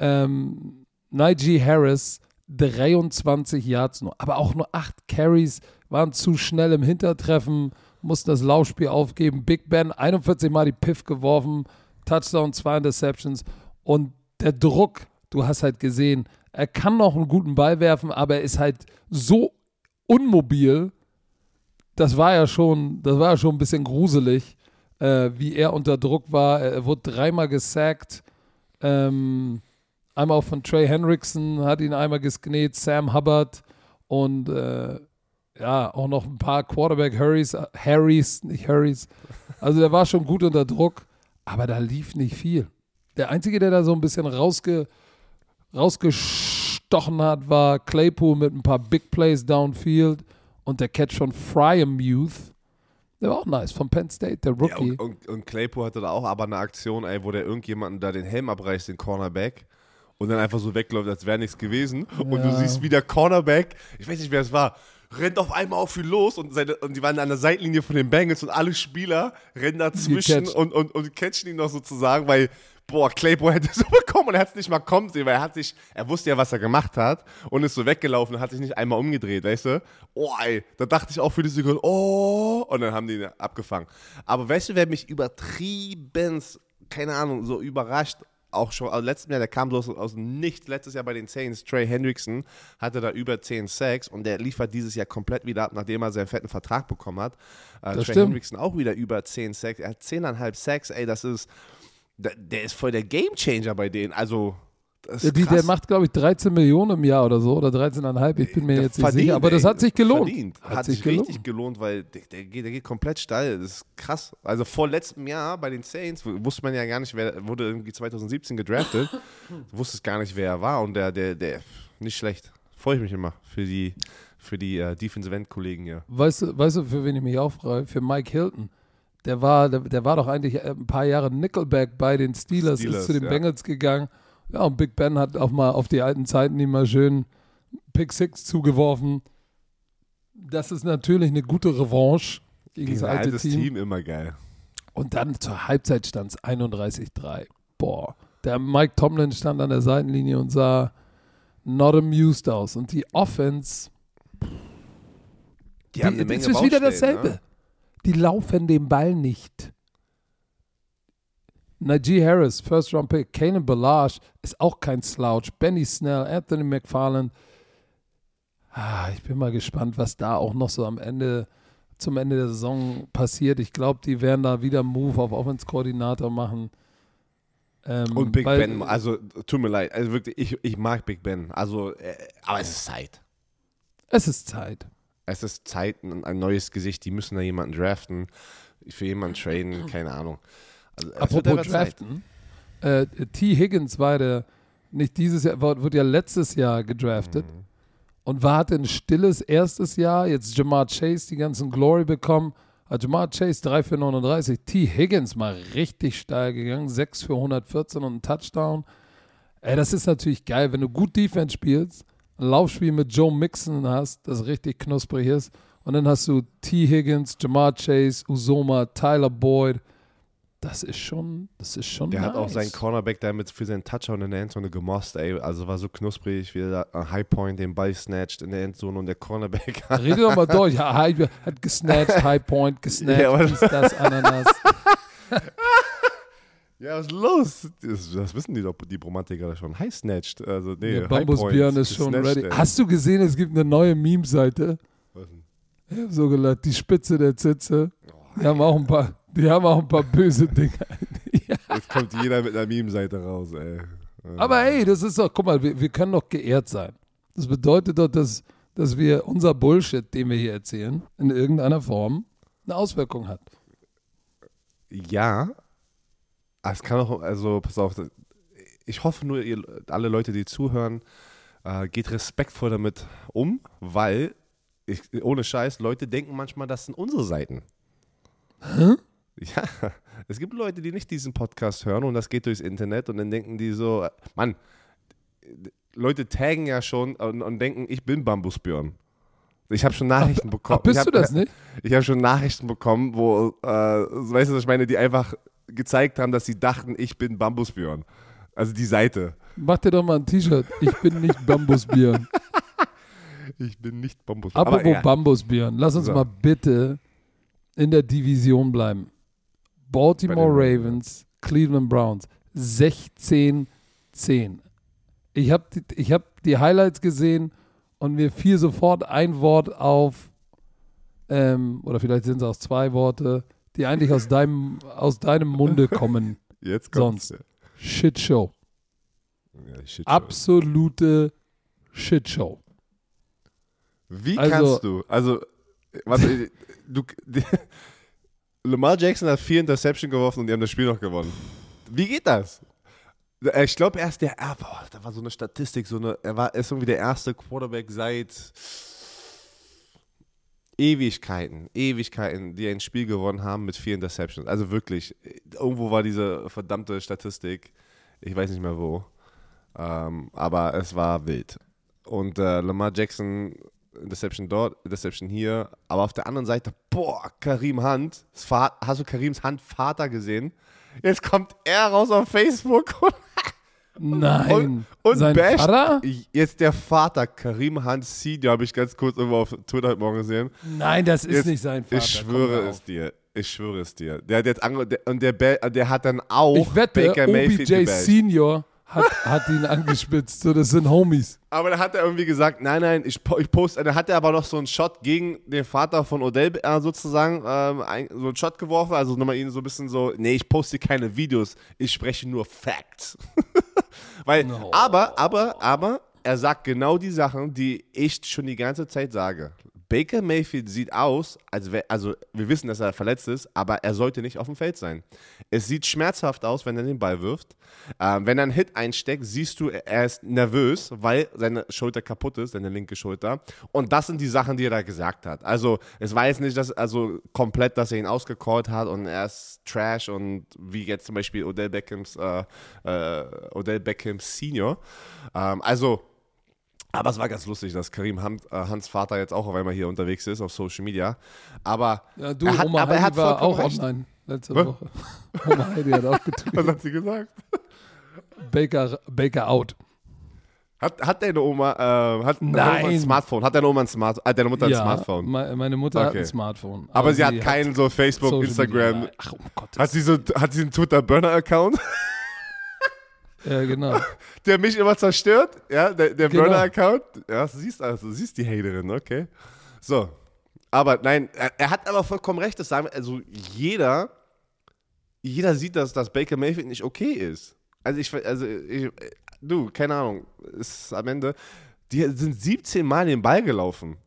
S1: Ähm, Najee Harris, 23 Yards nur, aber auch nur 8 Carries, waren zu schnell im Hintertreffen, mussten das Laufspiel aufgeben. Big Ben, 41 Mal die Piff geworfen, Touchdown, zwei Interceptions und der Druck, du hast halt gesehen, er kann noch einen guten Ball werfen, aber er ist halt so unmobil, das war ja schon, das war ja schon ein bisschen gruselig, äh, wie er unter Druck war. Er wurde dreimal gesackt. Ähm, einmal auch von Trey Hendrickson, hat ihn einmal gesknet, Sam Hubbard und äh, ja, auch noch ein paar Quarterback Harrys, äh, Harrys, nicht Harrys. Also der war schon gut unter Druck, aber da lief nicht viel. Der Einzige, der da so ein bisschen rausge, rausgestochen hat, war Claypool mit ein paar Big Plays downfield und der Catch von Fryermuth. Der war auch nice, von Penn State, der
S2: Ja,
S1: Rookie.
S2: und, und, und Claypool hatte da auch aber eine Aktion, ey, wo der irgendjemanden da den Helm abreißt, den Cornerback, und dann einfach so wegläuft, als wäre nichts gewesen. Und du
S1: Ja.
S2: siehst, wie der Cornerback, ich weiß nicht, wer es war, rennt auf einmal auf ihn los und, seine, und die waren an der Seitenlinie von den Bengals und alle Spieler rennen dazwischen und, und, und catchen ihn noch sozusagen, weil, boah, Claypool hätte <laughs> so bekommen und er hat es nicht mal kommen sehen, weil er hat sich, er wusste ja, was er gemacht hat und ist so weggelaufen und hat sich nicht einmal umgedreht, weißt du? Oh, ey, da dachte ich auch für die Sekunde, oh, und dann haben die ihn abgefangen. Aber weißt du, wer mich übertrieben, keine Ahnung, so überrascht, auch schon also letztes Jahr, der kam so aus, Nichts, letztes Jahr bei den Saints, Trey Hendrickson, hatte da über 10 Sacks und der liefert dieses Jahr komplett wieder ab, nachdem er seinen fetten Vertrag bekommen hat. Äh, Trey
S1: stimmt.
S2: Hendrickson auch wieder über 10 Sacks, er hat 10,5 Sacks, ey, das ist, der, der ist voll der Gamechanger bei denen, also
S1: der
S2: krass.
S1: macht, glaube ich, 13 Millionen im Jahr oder so, oder 13,5, ich bin mir jetzt nicht sicher. Aber das hat sich gelohnt.
S2: Verdient.
S1: Hat,
S2: Hat,
S1: sich gelohnt.
S2: richtig gelohnt, weil der, der, geht, der geht komplett steil. Das ist krass. Also vor letztem Jahr bei den Saints wusste man ja gar nicht, wer wurde irgendwie 2017 gedraftet. <laughs> du wusstest gar nicht, wer er war und der, der, der, nicht schlecht. Freue ich mich immer für die, für die äh, Defensive End-Kollegen hier.
S1: Weißt du, weißt du, für wen ich mich auch freue? Für Mike Hilton. Der war, der, der war doch eigentlich äh, ein paar Jahre Nickelback bei den Steelers,
S2: Steelers,
S1: ist zu den
S2: ja.
S1: Bengals gegangen. Ja, und Big Ben hat auch mal auf die alten Zeiten ihm mal schön Pick Six zugeworfen. Das ist natürlich eine gute Revanche gegen das
S2: Gegen ein
S1: alte
S2: altes
S1: Team.
S2: Team. immer geil.
S1: Und dann zur Halbzeit stand es 31-3. Boah. Der Mike Tomlin stand an der Seitenlinie und sah not amused aus. Und die Offense,
S2: Die, haben eine Menge
S1: ist wieder dasselbe.
S2: Ne?
S1: Die laufen den Ball nicht. Najee Harris, First Round Pick, Kanan Balaj ist auch kein Slouch. Benny Snell, Anthony McFarland. Ah, ich bin mal gespannt, was da auch noch so am Ende, zum Ende der Saison passiert. Ich glaube, die werden da wieder einen Move auf Offense-Koordinator machen. Ähm,
S2: Und Big Ben, also tut mir leid, also wirklich, ich, ich mag Big Ben, also, äh, aber es ist Zeit.
S1: Es ist Zeit.
S2: Es ist Zeit, ein, ein neues Gesicht, die müssen da jemanden draften, für jemanden traden, <clears throat> keine Ahnung. Also,
S1: Apropos draften. Äh, T. Higgins war der, nicht dieses Jahr, war- wurde ja letztes Jahr gedraftet
S2: Mhm.
S1: und war, hatte ein stilles erstes Jahr. Jetzt Jamar Chase die ganzen Glory bekommen. Hat Jamar Chase 3 für 39. T. Higgins mal richtig steil gegangen. 6 für 114 und ein Touchdown. Ey, das ist natürlich geil, wenn du gut Defense spielst, ein Laufspiel mit Joe Mixon hast, das richtig knusprig ist. Und dann hast du T. Higgins, Jamar Chase, Usoma, Tyler Boyd. Das ist schon, das ist schon
S2: Der
S1: nice.
S2: hat auch seinen Cornerback damit für seinen Touchdown in der Endzone gemosst, ey. Also war so knusprig, wie er High Point den Ball snatcht in der Endzone und der Cornerback
S1: Rede doch mal durch. <laughs> Ja, hat gesnatcht, High Point, gesnatcht,
S2: Ja,
S1: das, Ananas. <laughs>
S2: Ja, was ist los? Das, das wissen die doch, die Bromantiker schon. High snatched. Also, nee,
S1: Der
S2: High
S1: Bambusbjörn ist schon ready.
S2: ey.
S1: Hast du gesehen, es gibt eine neue Meme-Seite?
S2: Was denn?
S1: Ich hab so gelacht, die Spitze der Zitze.
S2: Oh,
S1: Die haben auch ein paar, die haben auch ein paar böse Dinge. <laughs> ja.
S2: Jetzt kommt jeder mit einer Meme-Seite raus, ey.
S1: Aber hey, das ist doch, guck mal, wir, wir können doch geehrt sein. Das bedeutet doch, dass, dass wir unser Bullshit, den wir hier erzählen, in irgendeiner Form eine Auswirkung hat.
S2: Ja, es kann auch, also pass auf, ich hoffe nur, ihr, alle Leute, die zuhören, äh, geht respektvoll damit um, weil, ich, ohne Scheiß, Leute denken manchmal, das sind unsere Seiten.
S1: Hä?
S2: Ja, <laughs> es gibt Leute, die nicht diesen Podcast hören und das geht durchs Internet und dann denken die so, Mann, Leute taggen ja schon und, und denken, ich bin Bambusbjörn. Ich habe schon Nachrichten bekommen.
S1: Ach, bist
S2: ich
S1: du
S2: hab,
S1: das <laughs> nicht?
S2: Ich habe schon Nachrichten bekommen, wo, äh, weißt du, was ich meine, die einfach gezeigt haben, dass sie dachten, ich bin Bambusbjörn. Also die Seite.
S1: Mach dir doch mal ein T-Shirt. Ich bin nicht Bambusbjörn. <laughs>
S2: Ich bin nicht Bambusbjörn.
S1: Apropos
S2: Aber ja,
S1: Bambusbjörn, lass uns
S2: So.
S1: mal bitte in der Division bleiben. Baltimore Ravens, Cleveland Browns, 16-10. Ich habe die, ich hab die Highlights gesehen und mir fiel sofort ein Wort auf, ähm, oder vielleicht sind es auch zwei Worte, die eigentlich aus deinem, aus deinem Munde <laughs> kommen.
S2: jetzt kommt's.
S1: sonst. Shitshow.
S2: Ja, shit,
S1: Absolute Shitshow.
S2: Wie
S1: Also-
S2: kannst du? Also, warte, <laughs> du, die, <laughs> Lamar Jackson hat vier Interception geworfen und die haben das Spiel noch gewonnen. Wie geht das? Äh, Ich glaube, er ist der, ah, boah, da war so eine Statistik, so eine, er war ist irgendwie der erste Quarterback seit Ewigkeiten, Ewigkeiten, die ein Spiel gewonnen haben mit vier Interceptions. Also wirklich, irgendwo war diese verdammte Statistik, ich weiß nicht mehr wo, ähm, aber es war wild. Und äh, Lamar Jackson, Interception dort, Interception hier, aber auf der anderen Seite, boah, Karim Fa- hast du Karims Hunt Vater gesehen? Jetzt kommt er raus auf Facebook und <laughs>
S1: Nein.
S2: und
S1: Sein
S2: basht
S1: Vater?
S2: jetzt der Vater, Karim Hunt Senior, habe ich ganz kurz irgendwo auf Twitter heute Morgen gesehen.
S1: Nein, das ist
S2: Jetzt-
S1: nicht sein Vater.
S2: Ich schwöre es dir. Ich schwöre es dir. Der hat jetzt ange und der, der hat dann auch
S1: Ich wette,
S2: Baker Mayfield
S1: OBJ. Senior hat, hat ihn angespitzt. So, das sind Homies.
S2: Aber dann hat er irgendwie gesagt, nein, nein, ich, ich poste, dann hat er aber noch so einen Shot gegen den Vater von Odell äh, sozusagen, ähm, ein, so einen Shot geworfen, also nochmal ihn so ein bisschen so, nee, ich poste keine Videos, ich spreche nur Facts. <laughs> Weil,
S1: No.
S2: aber, aber, aber, er sagt genau die Sachen, die ich schon die ganze Zeit sage. Baker Mayfield sieht aus, als wär, also wir wissen, dass er verletzt ist, aber er sollte nicht auf dem Feld sein. Es sieht schmerzhaft aus, wenn er den Ball wirft. Ähm, wenn er einen Hit einsteckt, siehst du, er ist nervös, weil seine Schulter kaputt ist, seine linke Schulter. Und das sind die Sachen, die er da gesagt hat. Also es war jetzt nicht, dass, also komplett, dass er ihn ausgecallt hat und er ist Trash und wie jetzt zum Beispiel Odell Beckhams, äh, äh, Senior. Ähm, also aber es war ganz lustig, dass Karim Hans, äh, Hans Vater jetzt auch auf einmal hier unterwegs ist auf Social Media. Aber
S1: Ja, du,
S2: er hat,
S1: Oma
S2: aber er hat
S1: war auch
S2: recht.
S1: online letzte
S2: Was?
S1: Woche. <laughs> Oma Heidi hat auch
S2: Was
S1: getweetet.
S2: hat sie gesagt?
S1: Baker, Baker out.
S2: Hat, hat deine Oma, äh, hat deine Oma
S1: Nein.
S2: ein Smartphone? Hat deine Oma ein Smartphone? Hat deine Mutter ein
S1: ja,
S2: Smartphone?
S1: me- meine Mutter hat
S2: Okay.
S1: ein Smartphone.
S2: Aber, sie hat
S1: hat
S2: keinen so Facebook,
S1: Social
S2: Instagram.
S1: Media. Ach, um Gottes
S2: Hat sie so, hat sie einen Twitter-Burner-Account,
S1: Ja, genau. <laughs>
S2: der mich immer zerstört? Ja, der, der
S1: Genau.
S2: Burner-Account. Ja, du siehst also, du siehst die Haterin, okay. So. Aber nein, er, er hat aber vollkommen recht, das sagen also jeder, jeder sieht, dass, dass Baker Mayfield nicht okay ist. Also ich, also ich, du, keine Ahnung, ist am Ende, die sind 17 Mal den Ball gelaufen.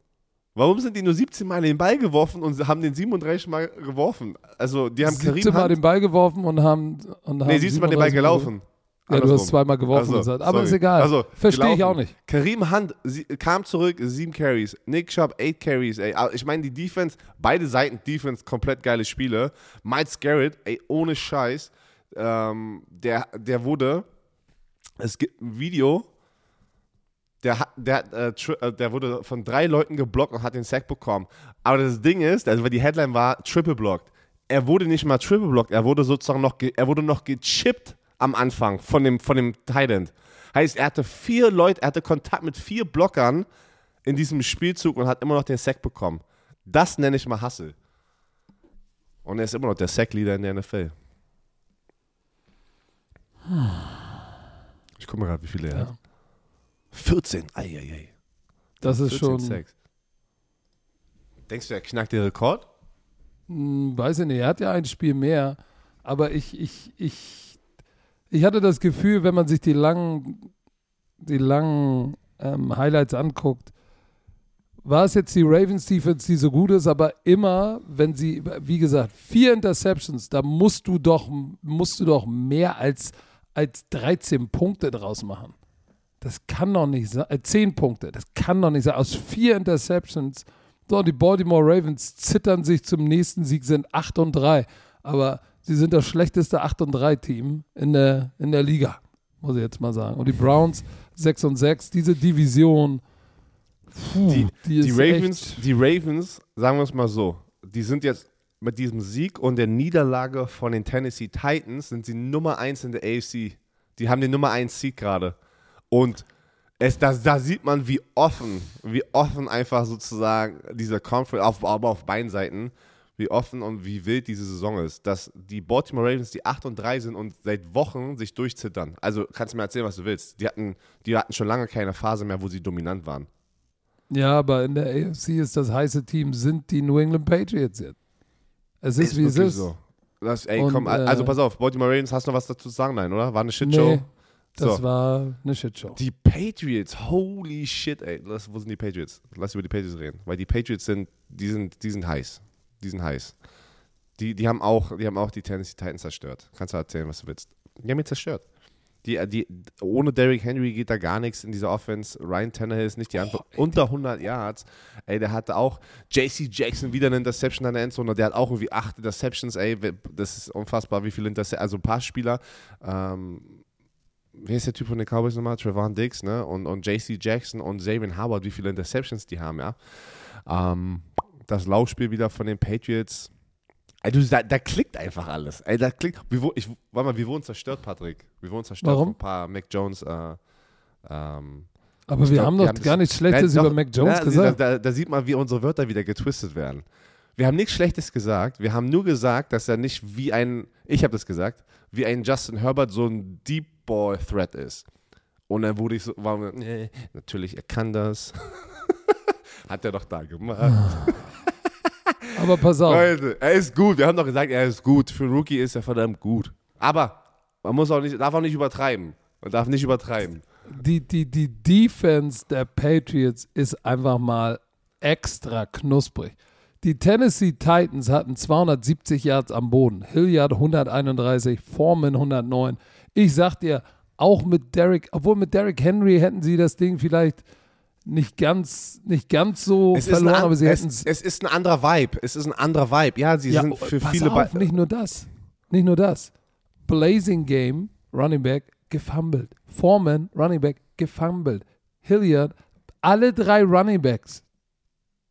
S2: Warum sind die nur 17 Mal den Ball geworfen und haben den 37 Mal geworfen? Also die haben
S1: 17
S2: Karim
S1: Mal
S2: Hunt,
S1: den Ball geworfen und haben. Und
S2: nee,
S1: haben
S2: 17 Mal den Ball
S1: 37
S2: gelaufen.
S1: Ja, du
S2: Andersrum.
S1: hast zweimal geworfen
S2: Also,
S1: gesagt. Aber
S2: sorry.
S1: ist egal.
S2: Also,
S1: Verstehe ich auch nicht.
S2: Karim Hunt sie, kam zurück, sieben Carries. Nick Chubb, eight Carries, ey. Aber Ich meine, die Defense, beide Seiten Defense, komplett geile Spiele. Miles Garrett, ey, ohne Scheiß. Ähm, der, der wurde, es gibt ein Video, der, der, äh, äh, der wurde von drei Leuten geblockt und hat den Sack bekommen. Aber das Ding ist, also weil die Headline war, triple blocked. Er wurde nicht mal triple blocked, er wurde sozusagen noch, er wurde noch gechippt am Anfang von dem, von dem End. Heißt, er hatte vier Leute, er hatte Kontakt mit vier Blockern in diesem Spielzug und hat immer noch den Sack bekommen. Das nenne ich mal Hustle. Und er ist immer noch der Sack-Leader in der NFL. <sighs> Ich gucke mal gerade, wie viele er
S1: Ja.
S2: hat. 14. Eieiei.
S1: Das ist
S2: 14
S1: schon.
S2: Sacks. Denkst du, er knackt den Rekord?
S1: Hm, weiß ich nicht, er hat ja ein Spiel mehr, aber ich, ich, ich, ich hatte das Gefühl, wenn man sich die langen, die langen ähm, Highlights anguckt, war es jetzt die Ravens Defense, die so gut ist, aber immer, wenn sie, wie gesagt, vier Interceptions, da musst du doch, musst du doch mehr als, als 13 Punkte draus machen. Das kann doch nicht sein. Äh, 10 Punkte, das kann doch nicht sein. Aus vier Interceptions so, die Baltimore Ravens zittern sich zum nächsten Sieg, sind 8 und 3. Aber sie sind das schlechteste 8 und 3 Team in der, in der Liga, muss ich jetzt mal sagen. Und die Browns 6 und 6, diese Division, puh,
S2: Die-
S1: die,
S2: Die Ravens, die Ravens, sagen wir es mal so, die sind jetzt mit diesem Sieg und der Niederlage von den Tennessee Titans sind sie Nummer 1 in der AFC. Die haben den Nummer 1 Sieg gerade. Und es, da, da sieht man, wie offen, wie offen einfach sozusagen dieser Conference, auf, aber auf beiden Seiten, wie offen und wie wild diese Saison ist. Dass die Baltimore Ravens, die 8 und 3 sind und seit Wochen sich durchzittern. Also kannst du mir erzählen, was du willst. Die hatten, die hatten schon lange keine Phase mehr, wo sie dominant waren.
S1: ja, aber in der AFC ist das heiße Team, sind die New England Patriots jetzt. Es ist, wie es ist.
S2: So. Das, ey,
S1: Und,
S2: komm,
S1: äh,
S2: also pass auf, Baltimore Ravens, hast du noch was dazu zu sagen? Nein, oder? War eine Shitshow?
S1: Nee, das
S2: So.
S1: war eine Shitshow.
S2: Die Patriots, holy shit, ey. Lass, wo sind die Patriots? Lass über die Patriots reden. Weil die Patriots sind, die sind, die sind heiß. Die sind heiß. Die, die, haben auch, die haben auch die Tennessee Titans zerstört. Kannst du erzählen, was du willst. Die haben ihn zerstört. Die, die, ohne Derrick Henry geht da gar nichts in dieser Offense. Ryan Tannehill ist nicht die Antwort. Unter 100 Yards. Ey, der hatte auch JC Jackson wieder eine Interception an der Endzone. Der hat auch irgendwie acht Interceptions. Ey, das ist unfassbar, wie viele Interceptions. Also ein paar Spieler. Ähm, wer ist der Typ von den Cowboys nochmal? Trevon Diggs, ne? Und, und JC Jackson und Xavier Howard, wie viele Interceptions die haben, ja. Ähm, das Laufspiel wieder von den Patriots. Du, da, da klickt einfach alles. Ey, da klickt. Wir, ich, warte mal, wir wurden zerstört, Patrick. Wir wurden zerstört
S1: Warum?
S2: von ein paar Mac Jones. Äh, ähm,
S1: Aber wir
S2: glaub,
S1: haben doch
S2: haben
S1: gar nichts Schlechtes
S2: Nein,
S1: über
S2: doch,
S1: Mac Jones
S2: ja,
S1: gesagt.
S2: Da, da, da sieht man, wie unsere Wörter wieder getwistet werden. Wir haben nichts Schlechtes gesagt. Wir haben nur gesagt, dass er nicht wie ein, ich habe das gesagt, wie ein Justin Herbert so ein Deep Ball Threat ist. Und dann wurde ich so, war, nee, natürlich, er kann das. <laughs> Hat er doch da gemacht. <laughs>
S1: Aber pass auf.
S2: Leute, er ist gut. Wir haben doch gesagt, er ist gut. Für einen Rookie ist er verdammt gut. Aber man muss auch nicht, darf auch nicht übertreiben. Man darf nicht übertreiben.
S1: die, die, die Defense der Patriots ist einfach mal extra knusprig. Die Tennessee Titans hatten 270 Yards am Boden, Hilliard 131, Foreman 109. Ich sag dir, auch mit Derrick, obwohl mit Derrick Henry hätten sie das Ding vielleicht nicht ganz, nicht ganz so
S2: Es
S1: verloren,
S2: ein,
S1: aber sie
S2: es,
S1: hätten es.
S2: es ist ein anderer Vibe. Es ist ein anderer Vibe. Ja, sie sind für
S1: pass
S2: viele.
S1: auf, nicht nur das. Nicht nur das. Blazing Game, Running Back, gefumbled. Foreman, Running Back, gefumbled. Hilliard, alle drei Running Backs,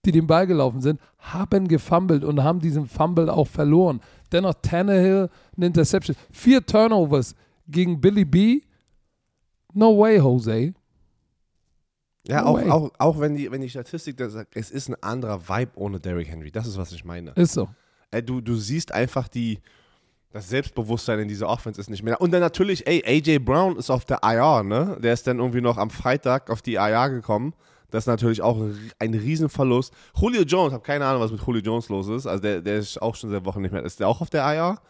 S1: die den Ball gelaufen sind, haben gefumbled und haben diesen Fumble auch verloren. Dennoch Tannehill, eine Interception. Vier Turnovers gegen Billy B. No way, Jose.
S2: Ja, auch, auch, auch wenn, die, wenn die Statistik da sagt, es ist ein anderer Vibe ohne Derrick Henry. Das ist, was ich meine.
S1: Ist so.
S2: Ey, du, du siehst einfach die, das Selbstbewusstsein in dieser Offense ist nicht mehr. da. Und dann natürlich, ey, AJ Brown ist auf der IR, ne? Der ist dann irgendwie noch am Freitag auf die IR gekommen. Das ist natürlich auch ein Riesenverlust. Julio Jones, habe keine Ahnung, was mit Julio Jones los ist. Also der, der ist auch schon seit Wochen nicht mehr. Ist der auch auf der IR?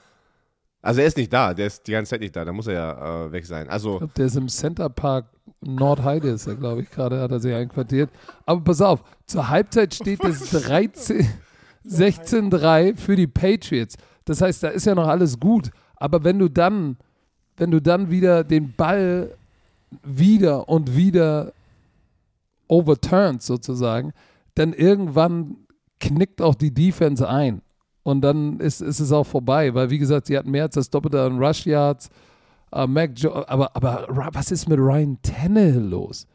S2: Also er ist nicht da, der ist die ganze Zeit nicht da, da muss er ja äh, weg sein.
S1: Ich
S2: Also
S1: glaube, der ist im Center Park Nordheide, ist er, glaube ich, gerade, hat er sich einquartiert. Aber pass auf, zur Halbzeit steht es <laughs> 13, 16-3 für die Patriots. Das heißt, da ist ja noch alles gut. Aber wenn du dann, wenn du dann wieder den Ball wieder und wieder overturnst, sozusagen, dann irgendwann knickt auch die Defense ein. Und dann ist, ist es auch vorbei, weil wie gesagt, sie hatten mehr als das Doppelte an Rush Yards. Uh, Mac jo aber, aber was ist mit Ryan Tannehill los?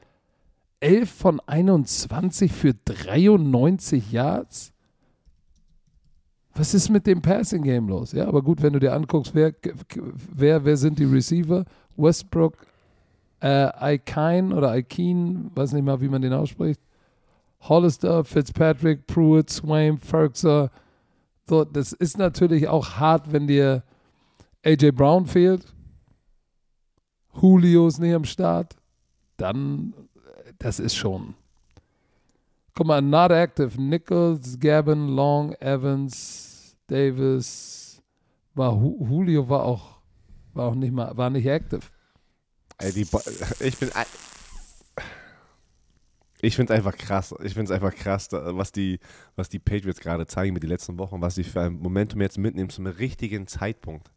S1: 11 von 21 für 93 Yards? Was ist mit dem Passing Game los? Ja, aber gut, wenn du dir anguckst, wer, wer, wer sind die Receiver? Westbrook, äh, Ikine oder Ikeen, weiß nicht mal, wie man den ausspricht. Hollister, Fitzpatrick, Pruitt, Swain, Ferguson. So, das ist natürlich auch hart, wenn dir AJ Brown fehlt. Julio ist nicht am Start. Dann, äh, das ist schon. Guck mal, not active. Nichols, Gavin, Long, Evans, Davis. War Ju- Julio war auch, war auch nicht mal, war nicht active.
S2: ey, die <laughs> ich bin ich finde einfach krass. Ich finde es einfach krass, was die, was die Patriots gerade zeigen mit den letzten Wochen, was sie für ein Momentum jetzt mitnehmen zum richtigen Zeitpunkt.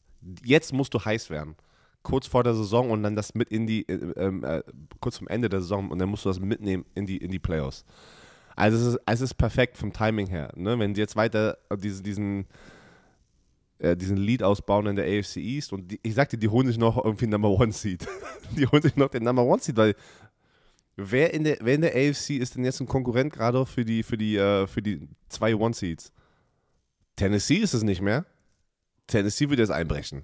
S2: Jetzt musst du heiß werden. Kurz vor der Saison und dann das mit in die, äh, ähm, äh, kurz vom Ende der Saison und dann musst du das mitnehmen in die, in die Playoffs. Also es ist, es ist perfekt vom Timing her. Ne? Wenn sie jetzt weiter diesen, diesen, äh, diesen Lead ausbauen in der AFC East und die, ich sagte, die holen sich noch irgendwie Number One Seed. <laughs> die holen sich noch den Number One Seed, weil wer in der, wer in der AFC ist denn jetzt ein Konkurrent gerade für die, für die, äh, für die zwei One Seeds? Tennessee ist es nicht mehr. Tennessee wird jetzt einbrechen.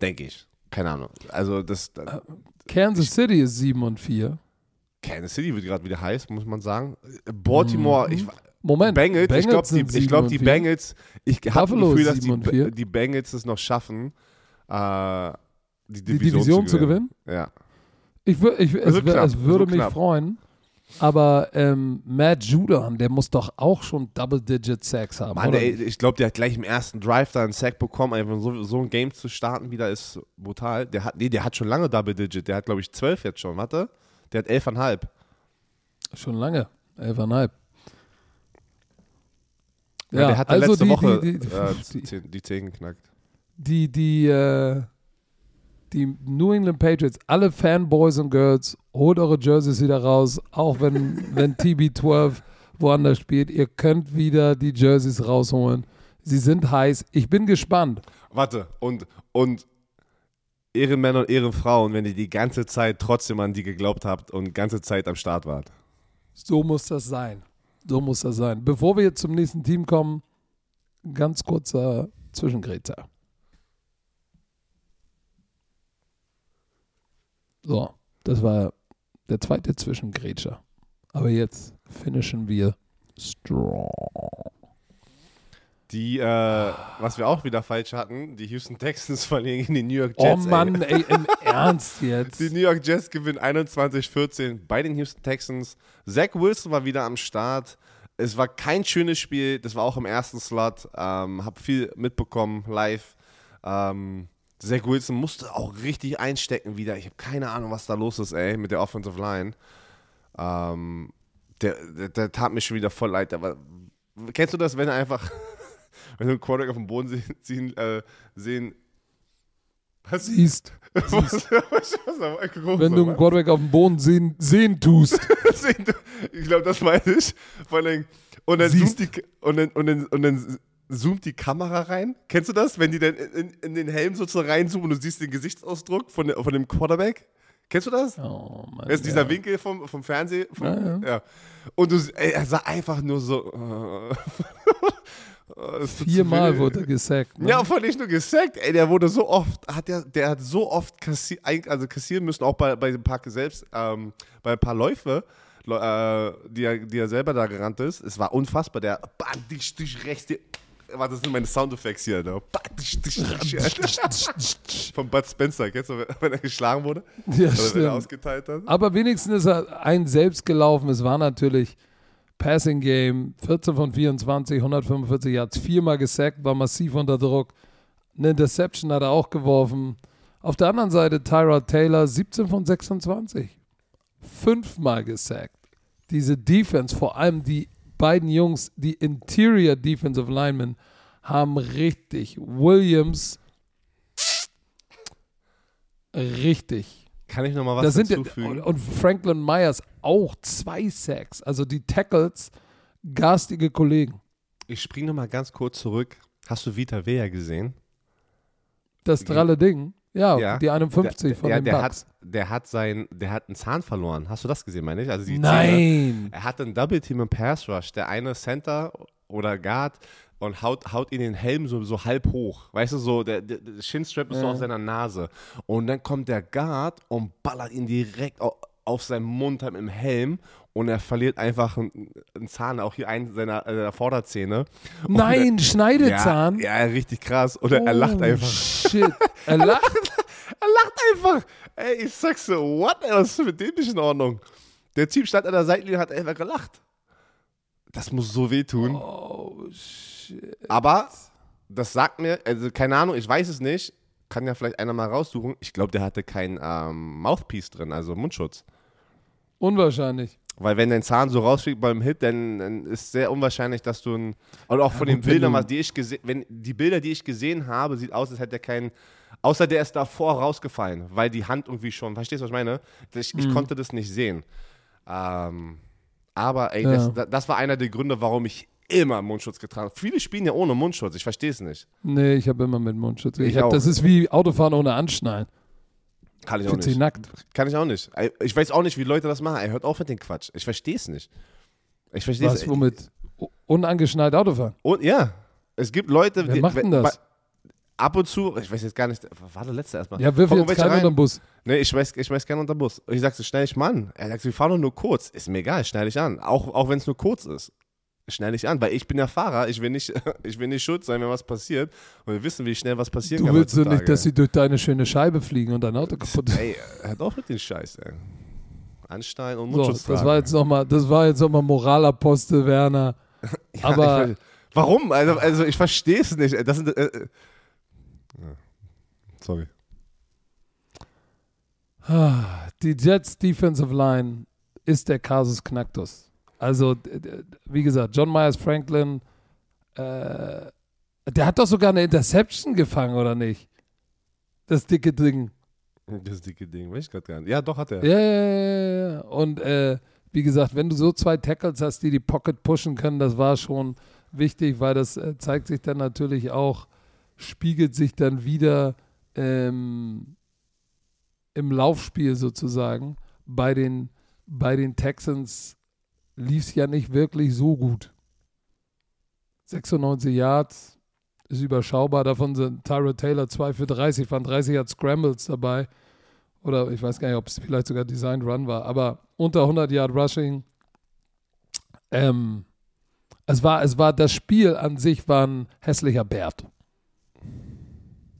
S2: Denke ich. Keine Ahnung. Also das, das
S1: Kansas City ist 7 und 4.
S2: Kansas City wird gerade wieder heiß, muss man sagen. Baltimore,
S1: Mhm.
S2: ich,
S1: Moment,
S2: Bengals, ich glaube, die, ich
S1: 7
S2: glaub, die
S1: 4.
S2: Bengals, ich habe das Gefühl, dass
S1: 7 und
S2: die,
S1: 4.
S2: die Bengals es noch schaffen, äh, die
S1: die
S2: Division,
S1: Division zu gewinnen.
S2: Ja.
S1: Ich, wür, ich, es,
S2: Also knapp,
S1: es würde
S2: so
S1: mich
S2: knapp.
S1: freuen, aber ähm, Matt Judon, der muss doch auch schon Double-Digit Sacks haben.
S2: Mann, ey, ich glaube, der hat gleich im ersten Drive da einen Sack bekommen. Einfach so, so ein Game zu starten wieder ist brutal. Der hat, nee, der hat schon lange Double Digit. Der hat, glaube ich, 12 jetzt schon. Warte. Der hat 11,5.
S1: Schon lange. Elfeinhalb.
S2: Ja, der hat ja
S1: also
S2: letzte
S1: die,
S2: Woche
S1: die, die,
S2: äh,
S1: die,
S2: zehn- die 10 geknackt.
S1: die, die, äh, die New England Patriots, alle Fanboys und Girls, holt eure Jerseys wieder raus, auch wenn, <laughs> wenn TB12 woanders spielt. Ihr könnt wieder die Jerseys rausholen. Sie sind heiß. Ich bin gespannt.
S2: Warte, und, und Ehrenmänner und Ehrenfrauen, wenn ihr die ganze Zeit trotzdem an die geglaubt habt und ganze Zeit am Start wart.
S1: So muss das sein. So muss das sein. Bevor wir jetzt zum nächsten Team kommen, ganz kurzer Zwischengrätzer. So, das war der zweite Zwischengrätscher. Aber jetzt finishen wir strong.
S2: Die, äh, was wir auch wieder falsch hatten, die Houston Texans <laughs> verlieren gegen die New York
S1: Oh
S2: Jets. ey.
S1: Mann, ey, im <laughs> Ernst jetzt.
S2: Die New York Jets gewinnen 21-14 bei den Houston Texans. Zach Wilson war wieder am Start. Es war kein schönes Spiel. Das war auch im ersten Slot. Ähm, hab viel mitbekommen live. Ähm, Zach Wilson musste auch richtig einstecken wieder. Ich habe keine Ahnung, was da los ist, ey, mit der Offensive Line. Ähm, der, der, der tat mir schon wieder voll leid. Aber kennst du das, wenn er einfach, <laughs> wenn du einen Quarterback auf dem Boden sehen, sehen, äh, sehen
S1: was siehst? <laughs>
S2: was, <laughs> was, was,
S1: wenn du einen Quarterback auf dem Boden sehen, sehen tust.
S2: ich glaube, das meine ich. Vor allem, und dann, zoomt die, und, dann, und, dann, und dann zoomt die Kamera rein. Kennst du das? Wenn die dann in, in den Helm sozusagen reinzoomen und du siehst den Gesichtsausdruck von, von dem Quarterback? Kennst du das?
S1: Oh, Mann,
S2: das ist dieser ja. Winkel vom, vom Fernsehen. Vom,
S1: ja, ja.
S2: ja, Und du, ey, er sah einfach nur so. <laughs> Uh,
S1: Viermal wurde er gesackt.
S2: Ne? Ja, von nicht nur gesackt, ey, der wurde so oft, hat der, der hat so oft kassi also kassieren müssen, auch bei, bei dem Park selbst, ähm, bei ein paar Läufe, äh, die, er, die er selber da gerannt ist. Es war unfassbar, der bang, dich, dich, rechts, die, Warte, das sind meine Soundeffekte hier. Ne? Von Bud Spencer, kennst du, wenn er geschlagen wurde? <laughs>
S1: Ja, Oder
S2: stimmt. wenn er ausgeteilt hat?
S1: Aber wenigstens ist er ein selbst gelaufen. Es war natürlich Passing Game, 14 von 24, 145 Yards, viermal gesackt, war massiv unter Druck. Eine Interception hat er auch geworfen. Auf der anderen Seite Tyrod Taylor, 17 von 26, fünfmal gesackt. Diese Defense, vor allem die beiden Jungs, die Interior Defensive Linemen, haben richtig. Williams, richtig.
S2: Kann ich nochmal was
S1: da
S2: hinzufügen?
S1: Ja, und Franklin Myers auch zwei Sacks. Also die Tackles, garstige Kollegen.
S2: Ich springe nochmal ganz kurz zurück. Hast du Vita Vea gesehen?
S1: Das dralle Ding? Ja,
S2: ja,
S1: die 51
S2: der,
S1: von
S2: ja,
S1: den
S2: der
S1: Bucks.
S2: Hat, der hat sein, der hat einen Zahn verloren. Hast du das gesehen, meine ich? Also die
S1: Nein.
S2: Zähne, er hat einen Double Team im Pass Rush. Der eine Center oder Guard und haut, haut ihn den Helm so, so halb hoch. Weißt du, so der, der, der Shinstrap ist ja. so auf seiner Nase. Und dann kommt der Guard und ballert ihn direkt auf, auf seinen Mund halt im Helm und er verliert einfach einen, einen Zahn, auch hier einen seiner, äh, seiner Vorderzähne.
S1: Nein, er, Schneidezahn?
S2: Ja, ja, richtig krass. Oder oh, er lacht einfach.
S1: Shit, er <laughs> lacht?
S2: er lacht einfach. Ey, ich sag so, what? Was ist mit dem nicht in Ordnung? Der Typ stand an der Seitenlinie und hat einfach gelacht. Das muss so wehtun.
S1: Oh, shit.
S2: Aber das sagt mir, also keine Ahnung, ich weiß es nicht. Kann ja vielleicht einer mal raussuchen. Ich glaube, der hatte kein ähm, Mouthpiece drin, also Mundschutz.
S1: Unwahrscheinlich.
S2: Weil wenn dein Zahn so rausfliegt beim Hit, dann, dann ist sehr unwahrscheinlich, dass du ein. Und auch von ja, den Bildern, was die ich gesehen, wenn die Bilder, die ich gesehen habe, sieht aus, als hätte er keinen. Außer der ist davor rausgefallen, weil die Hand irgendwie schon. Verstehst du, was ich meine? Ich, ich mhm. konnte das nicht sehen. Ähm, aber ey, ja. das, das war einer der Gründe, warum ich immer Mundschutz getragen habe. Viele spielen ja ohne Mundschutz, ich verstehe es nicht.
S1: Nee, ich habe immer mit Mundschutz. Ich, ich hab, das ist wie Autofahren ohne Anschnallen.
S2: Kann ich auch nicht.
S1: nackt.
S2: Kann ich auch nicht. Ich weiß auch nicht, wie Leute das machen. Er hört auf mit dem Quatsch. Ich verstehe es nicht. Ich verstehe
S1: es. Womit? Unangeschnallt Autofahren?
S2: Und, ja. Es gibt Leute,
S1: Wer die. macht denn das?
S2: Ab und zu, ich weiß jetzt gar nicht, war der letzte erstmal.
S1: Ja, wirf jetzt keinen unter den Bus.
S2: Nee, ich schmeiß, ich schmeiß keinen unter den Bus. Ich sag so, schnell ich mal an. Er sagt, wir fahren doch nur kurz. Ist mir egal, schnell ich an. Auch, auch wenn es nur kurz ist schnell nicht an, weil ich bin der Fahrer, ich will nicht, <laughs> ich will nicht schuld sein, wenn was passiert und wir wissen, wie schnell was passieren
S1: du
S2: kann.
S1: Du willst so nicht, dass sie durch deine schöne Scheibe fliegen und dein Auto kaputt ist.
S2: Ey, hört auf mit den Scheiß, ey. Anstein und Mundschutz
S1: so, das war jetzt nochmal, das war jetzt nochmal Moralapostel, Werner. <laughs> ja, Aber
S2: ich, warum? Also, also ich verstehe es nicht. Das sind, äh, äh, sorry.
S1: Die Jets Defensive Line ist der Kasus Knacktus. Also, wie gesagt, John Myers Franklin, äh, der hat doch sogar eine Interception gefangen, oder nicht? Das dicke Ding.
S2: Das dicke Ding, weiß ich gerade gar nicht. Ja, doch hat er.
S1: Ja, ja, ja. Und äh, wie gesagt, wenn du so zwei Tackles hast, die die Pocket pushen können, das war schon wichtig, weil das äh, zeigt sich dann natürlich auch, spiegelt sich dann wieder ähm, im Laufspiel sozusagen bei den, bei den Texans lief es ja nicht wirklich so gut. 96 Yards ist überschaubar. Davon sind Tyra Taylor 2 für 30, waren 30 Yards Scrambles dabei. Oder ich weiß gar nicht, ob es vielleicht sogar Design Run war. Aber unter 100 Yard Rushing. Ähm, es, war, es war, das Spiel an sich war ein hässlicher Bert.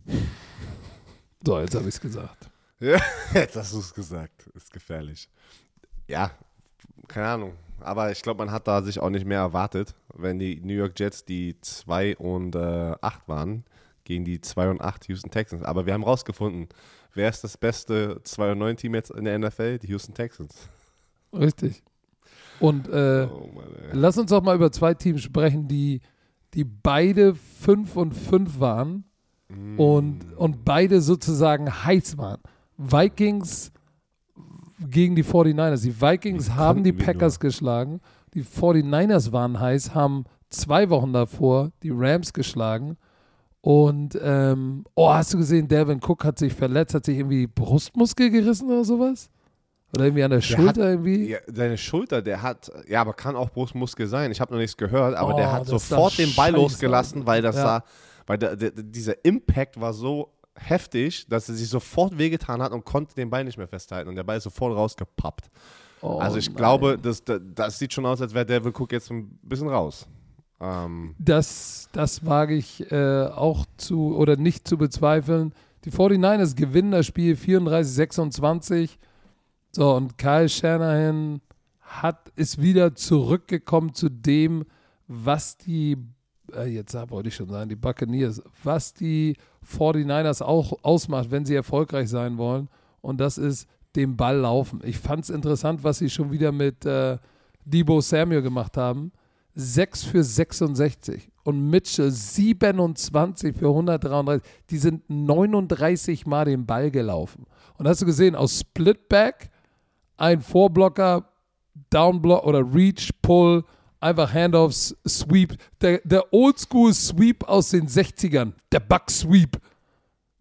S1: <laughs> So, jetzt habe ich es gesagt.
S2: Ja, <laughs> jetzt hast du es gesagt. Ist gefährlich. Ja, keine Ahnung. Aber ich glaube, man hat da sich auch nicht mehr erwartet, wenn die New York Jets die 2 und äh, 8 waren, gegen die 2 und 8 Houston Texans. Aber wir haben rausgefunden, wer ist das beste 2 und 9 Team jetzt in der NFL? Die Houston Texans.
S1: Richtig. Und äh, oh Mann, lass uns doch mal über zwei Teams sprechen, die, die beide 5 und 5 waren mm. und, und beide sozusagen heiß waren. Vikings gegen die 49ers. Die Vikings haben die Packers nur? geschlagen. Die 49ers waren heiß, haben zwei Wochen davor die Rams geschlagen. Und, ähm, oh, hast du gesehen, Devin Cook hat sich verletzt, hat sich irgendwie Brustmuskel gerissen oder sowas? Oder irgendwie an der, der Schulter
S2: hat,
S1: irgendwie?
S2: Ja, seine Schulter, der hat, ja, aber kann auch Brustmuskel sein. Ich habe noch nichts gehört, aber oh, der hat sofort den Ball losgelassen, weil das ja. da, weil der, der, dieser Impact war so heftig, dass er sich sofort wehgetan hat und konnte den Ball nicht mehr festhalten. Und der Ball ist sofort rausgepappt. Oh, also ich nein. glaube, das, das, das, sieht schon aus, als wäre Devin Cook jetzt ein bisschen raus.
S1: Ähm. Das, das wage ich äh, auch zu oder nicht zu bezweifeln. Die 49ers gewinnen das Spiel 34-26 so, und Kyle Shanahan hat, ist wieder zurückgekommen zu dem, was die, äh, jetzt wollte ich schon sagen, die Buccaneers, was die 49ers auch ausmacht, wenn sie erfolgreich sein wollen. Und das ist den Ball laufen. Ich fand es interessant, was sie schon wieder mit äh, Debo Samuel gemacht haben. 6 für 66 und Mitchell 27 für 133. Die sind 39 Mal den Ball gelaufen. Und hast du gesehen, aus Splitback ein Vorblocker, Downblock oder Reach, Pull, einfach Handoffs, Sweep. Der, der Oldschool-Sweep aus den 60ern, der Buck-Sweep.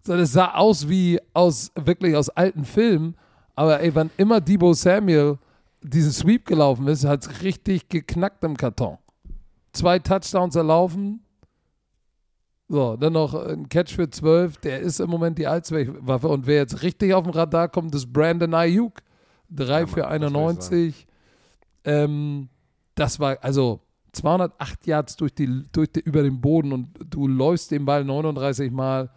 S1: Das sah aus wie aus wirklich aus alten Filmen. Aber ey, wann immer Debo Samuel diesen Sweep gelaufen ist, hat es richtig geknackt im Karton. Zwei Touchdowns erlaufen. So, dann noch ein Catch für 12. Der ist im Moment die Allzweckwaffe. Und wer jetzt richtig auf dem Radar kommt, ist Brandon Ayuk. 3 ja, für 91. Ähm, das war also 208 Yards durch die, durch die, über den Boden und du läufst den Ball 39 Mal.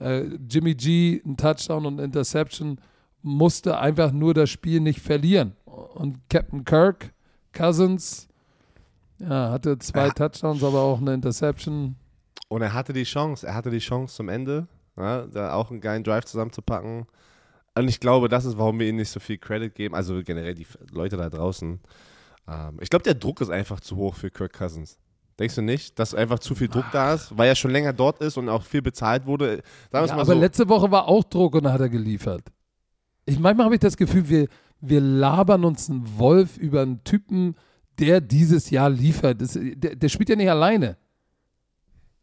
S1: Äh, Jimmy G, ein Touchdown und Interception, musste einfach nur das Spiel nicht verlieren. Und Captain Kirk, Cousins, ja, hatte zwei ja. Touchdowns, aber auch eine Interception.
S2: Und er hatte die Chance, er hatte die Chance zum Ende, ja, da auch einen geilen Drive zusammenzupacken. Und ich glaube, das ist, warum wir ihm nicht so viel Credit geben. Also generell die Leute da draußen. Ähm, ich glaube, der Druck ist einfach zu hoch für Kirk Cousins. Denkst du nicht, dass einfach zu viel Druck da ist, weil er schon länger dort ist und auch viel bezahlt wurde?
S1: Ja, aber so. letzte Woche war auch Druck und da hat er geliefert. Ich manchmal habe ich das Gefühl, wir, wir labern uns einen Wolf über einen Typen, der dieses Jahr liefert. Das, der, der spielt ja nicht alleine.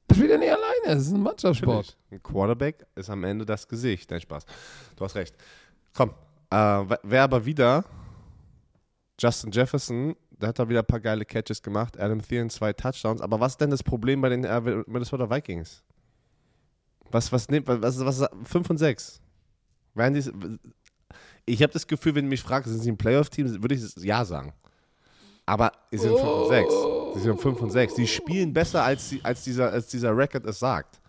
S1: Der spielt ja nicht alleine. Es ist ein Mannschaftssport.
S2: Ein Quarterback ist am Ende das Gesicht. Dein Spaß. Du hast recht. Komm, äh, wer aber wieder Justin Jefferson, der hat da wieder ein paar geile Catches gemacht. Adam Thielen zwei Touchdowns. Aber was ist denn das Problem bei den äh, Minnesota Vikings? Was, was nimmt, was, was, was 5 und 6? Werden die, ich habe das Gefühl, wenn du mich fragst, sind sie ein Playoff-Team, würde ich ja sagen. Aber sie sind 5 und 6. Sie sind 5 und 6. Sie spielen besser, als, die, als, dieser, als dieser Record es sagt.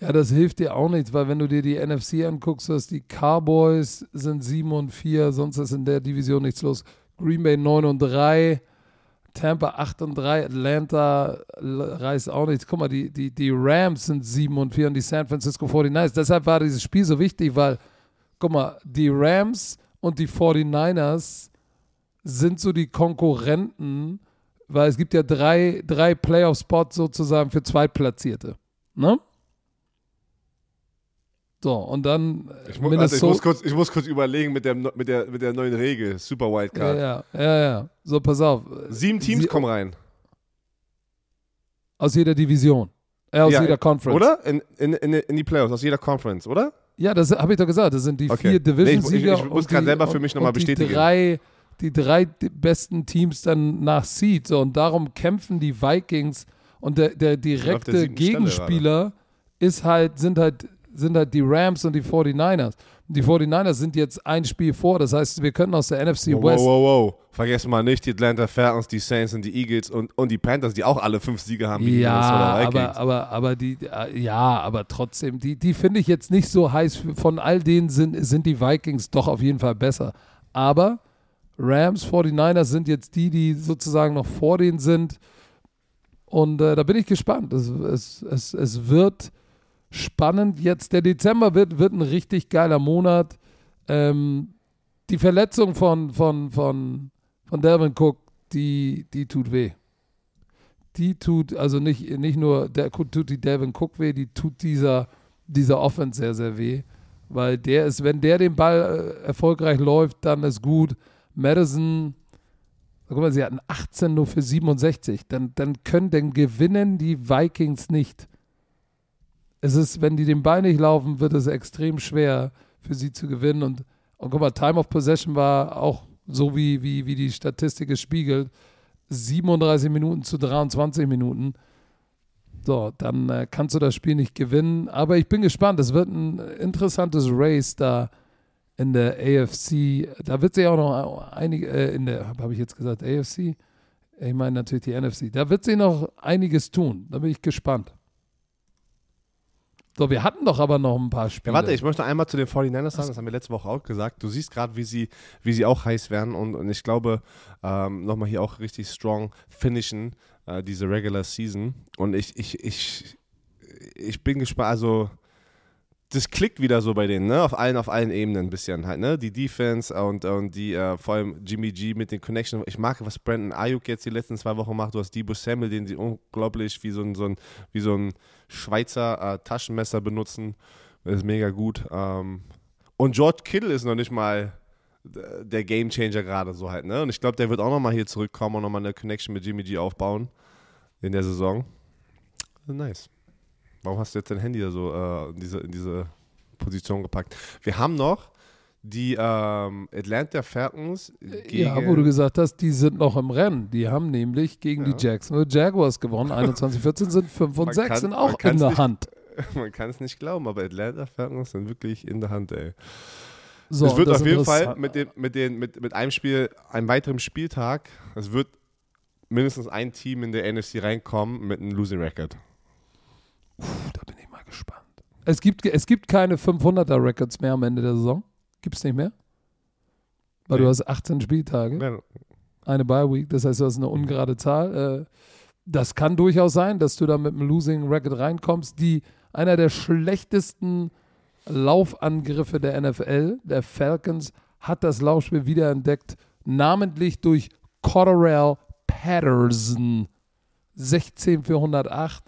S1: Ja, das hilft dir auch nichts, weil wenn du dir die NFC anguckst, dass die Cowboys sind 7 und 4, sonst ist in der Division nichts los. Green Bay 9 und 3, Tampa 8 und 3, Atlanta reißt auch nichts. Guck mal, die, die, die Rams sind 7 und 4 und die San Francisco 49ers. Deshalb war dieses Spiel so wichtig, weil, guck mal, die Rams und die 49ers sind so die Konkurrenten, weil es gibt ja drei, drei Playoff-Spots sozusagen für Zweitplatzierte. Ne? So, und dann
S2: ich, mu also ich, muss kurz, ich muss kurz überlegen mit der, mit der, mit der neuen Regel, Super Wildcard.
S1: Ja, ja, ja, ja. So, pass auf.
S2: Sieben Teams Sie kommen rein.
S1: Aus jeder Division. Äh, aus ja, jeder Conference.
S2: Oder? In, in, in, in die Playoffs, aus jeder Conference, oder?
S1: Ja, das habe ich doch gesagt. Das sind die okay. vier Division-Sieger.
S2: Nee, ich, ich, muss gerade selber für mich nochmal bestätigen.
S1: Die drei die drei besten Teams dann nach Seed. So, und darum kämpfen die Vikings und der, der direkte der Gegenspieler ist halt, sind halt, sind halt die Rams und die 49ers. Und die 49ers sind jetzt ein Spiel vor, das heißt, wir können aus der NFC
S2: wow,
S1: West.
S2: Wow, wow, wow. Vergessen mal nicht die Atlanta Falcons, die Saints und die Eagles und, und die Panthers, die auch alle fünf Siege haben.
S1: Wie ja, aber, aber, aber die, ja, aber trotzdem, die, die finde ich jetzt nicht so heiß. Von all denen sind, sind die Vikings doch auf jeden Fall besser. Aber Rams, 49ers sind jetzt die, die sozusagen noch vor denen sind. Und äh, da bin ich gespannt. Es, es, es, es wird spannend. Jetzt der Dezember wird, wird ein richtig geiler Monat. Ähm, die Verletzung von, von, von, von Delvin Cook, die, die tut weh. Die tut, also nicht, nicht nur, der tut die Devin Cook weh, die tut dieser, dieser Offense sehr, sehr weh. Weil der ist, wenn der den Ball äh, erfolgreich läuft, dann ist gut. Madison, guck mal, sie hatten 18 nur für 67. Dann, dann können, dann gewinnen die Vikings nicht. Es ist, wenn die den Ball nicht laufen, wird es extrem schwer für sie zu gewinnen. Und, und guck mal, Time of Possession war auch so, wie, wie, wie die Statistik es spiegelt. 37 Minuten zu 23 Minuten. So, dann äh, kannst du das Spiel nicht gewinnen. Aber ich bin gespannt. Es wird ein interessantes Race da in der AFC. Da wird sich auch noch einige, äh, in der, habe ich jetzt gesagt, AFC? Ich meine natürlich die NFC. Da wird sich noch einiges tun. Da bin ich gespannt. So, wir hatten doch aber noch ein paar Spiele.
S2: Ja, warte, ich möchte einmal zu den 49ers sagen, das haben wir letzte Woche auch gesagt. Du siehst gerade, wie sie, wie sie auch heiß werden und, und ich glaube, ähm, nochmal hier auch richtig strong finishen, äh, diese Regular Season. Und ich, ich, ich, ich bin gespannt, also das klickt wieder so bei denen, ne? Auf allen, auf allen Ebenen ein bisschen halt, ne? Die Defense und, und die, äh, vor allem Jimmy G mit den Connections. Ich mag, was Brandon Ayuk jetzt die letzten zwei Wochen macht. Du hast Debo Samuel, den sie unglaublich wie so ein, so ein, wie so ein Schweizer äh, Taschenmesser benutzen. Das ist mega gut. Ähm, und George Kittle ist noch nicht mal der Gamechanger gerade so halt, ne? Und ich glaube, der wird auch nochmal hier zurückkommen und nochmal eine Connection mit Jimmy G aufbauen in der Saison. Nice. Warum hast du jetzt dein Handy da so äh, in, diese, in diese Position gepackt? Wir haben noch die ähm, Atlanta Falcons.
S1: ja, wo du gesagt hast, die sind noch im Rennen. Die haben nämlich gegen ja. die Jacksonville Jaguars gewonnen. <laughs> 21-14 sind 5 und 6, sind auch in der
S2: nicht,
S1: Hand. <laughs>
S2: Man kann es nicht glauben, aber Atlanta Falcons sind wirklich in der Hand, ey. So, es wird auf jeden Fall mit, dem, mit, den, mit, mit einem Spiel, einem weiteren Spieltag, es wird mindestens ein Team in der NFC reinkommen mit einem Losing Record.
S1: Uff, da bin ich mal gespannt. Es gibt, es gibt keine 500er Records mehr am Ende der Saison. Gibt es nicht mehr? Weil nee. du hast 18 Spieltage. Ja. Eine Bye Week, das heißt, du hast eine ungerade Zahl. Äh, das kann durchaus sein, dass du da mit einem Losing Record reinkommst. Die, einer der schlechtesten Laufangriffe der NFL, der Falcons, hat das Laufspiel wiederentdeckt, namentlich durch Cotterell Patterson. 16 für 108.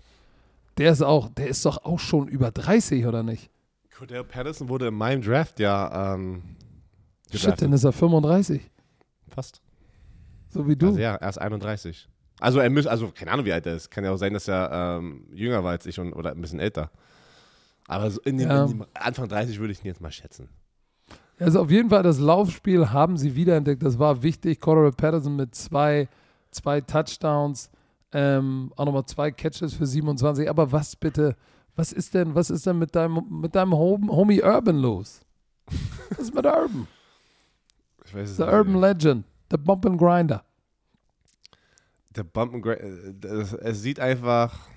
S1: Der ist auch, der ist doch auch schon über 30, oder nicht?
S2: Cordell Patterson wurde in meinem Draft ja ähm,
S1: Shit, dann ist er 35.
S2: Fast.
S1: So wie du.
S2: Also ja, er ist 31. Also er muss, also keine Ahnung, wie alt er ist. Kann ja auch sein, dass er ähm, jünger war als ich und, oder ein bisschen älter. Aber so in, dem, ja. in dem Anfang 30 würde ich ihn jetzt mal schätzen.
S1: Also auf jeden Fall das Laufspiel haben sie wiederentdeckt. Das war wichtig. Cordell Patterson mit zwei, zwei Touchdowns. Ähm, auch nochmal zwei Catches für 27. Aber was bitte, was ist denn, was ist denn mit deinem, mit deinem Homie Urban los? Was ist mit Urban?
S2: Ich weiß es
S1: The
S2: nicht.
S1: Urban Legend, der Bump and Grinder.
S2: Der Bump and Grinder, es sieht einfach,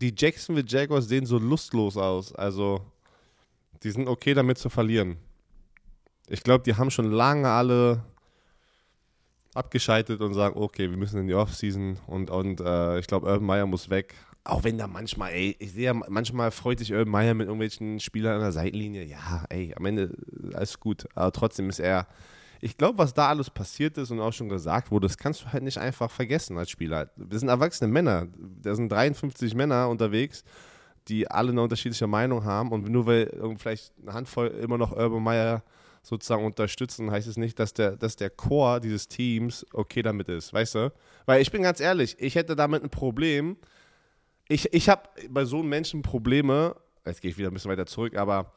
S2: die Jacksonville Jaguars sehen so lustlos aus. Also, die sind okay damit zu verlieren. Ich glaube, die haben schon lange alle abgeschaltet und sagen, okay, wir müssen in die Offseason und, und äh, ich glaube, Urban Meyer muss weg. Auch wenn da manchmal, ey, ich sehe ja, manchmal freut sich Urban Meyer mit irgendwelchen Spielern an der Seitenlinie. Ja, ey, am Ende alles gut. Aber trotzdem ist er, ich glaube, was da alles passiert ist und auch schon gesagt wurde, das kannst du halt nicht einfach vergessen als Spieler. Wir sind erwachsene Männer. Da sind 53 Männer unterwegs, die alle eine unterschiedliche Meinung haben. Und nur weil vielleicht eine Handvoll immer noch Urban Meyer sozusagen unterstützen, heißt es nicht, dass der, dass der Core dieses Teams okay damit ist, weißt du? Weil ich bin ganz ehrlich, ich hätte damit ein Problem. Ich, ich habe bei so einem Menschen Probleme, jetzt gehe ich wieder ein bisschen weiter zurück, aber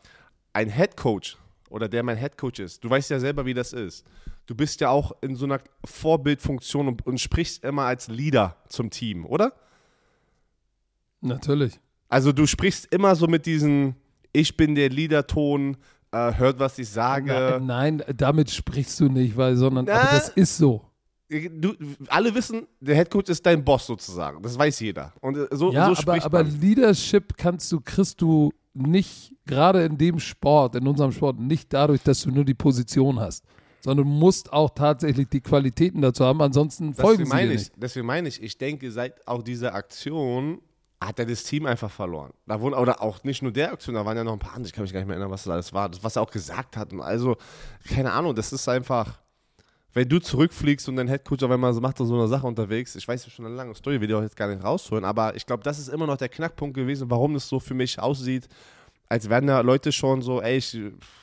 S2: ein Head Coach oder der mein Head Coach ist, du weißt ja selber, wie das ist. Du bist ja auch in so einer Vorbildfunktion und, und sprichst immer als Leader zum Team, oder?
S1: Natürlich.
S2: Also du sprichst immer so mit diesen Ich bin der Leader-Ton, äh, hört, was ich sage.
S1: Nein, nein, damit sprichst du nicht, weil, sondern aber das ist so.
S2: Du, alle wissen, der Headcoach ist dein Boss sozusagen. Das weiß jeder. Und äh, so,
S1: ja,
S2: so
S1: aber, aber Leadership kannst du, kriegst du nicht, gerade in dem Sport, in unserem Sport, nicht dadurch, dass du nur die Position hast, sondern du musst auch tatsächlich die Qualitäten dazu haben, ansonsten folgen
S2: deswegen
S1: sie
S2: dir
S1: nicht.
S2: Ich, deswegen meine ich, ich denke, seit auch dieser Aktion hat er das Team einfach verloren. Da wurden, oder auch nicht nur der Aktion, da waren ja noch ein paar andere, ich kann mich gar nicht mehr erinnern, was das alles war, das, was er auch gesagt hat. Und also, keine Ahnung, das ist einfach wenn du zurückfliegst und dein Headcoach auf einmal so macht so eine Sache unterwegs, ich weiß ja schon eine lange Story, will ich auch jetzt gar nicht rausholen, aber ich glaube, das ist immer noch der Knackpunkt gewesen, warum es so für mich aussieht, als wären da Leute schon so, ey, ich,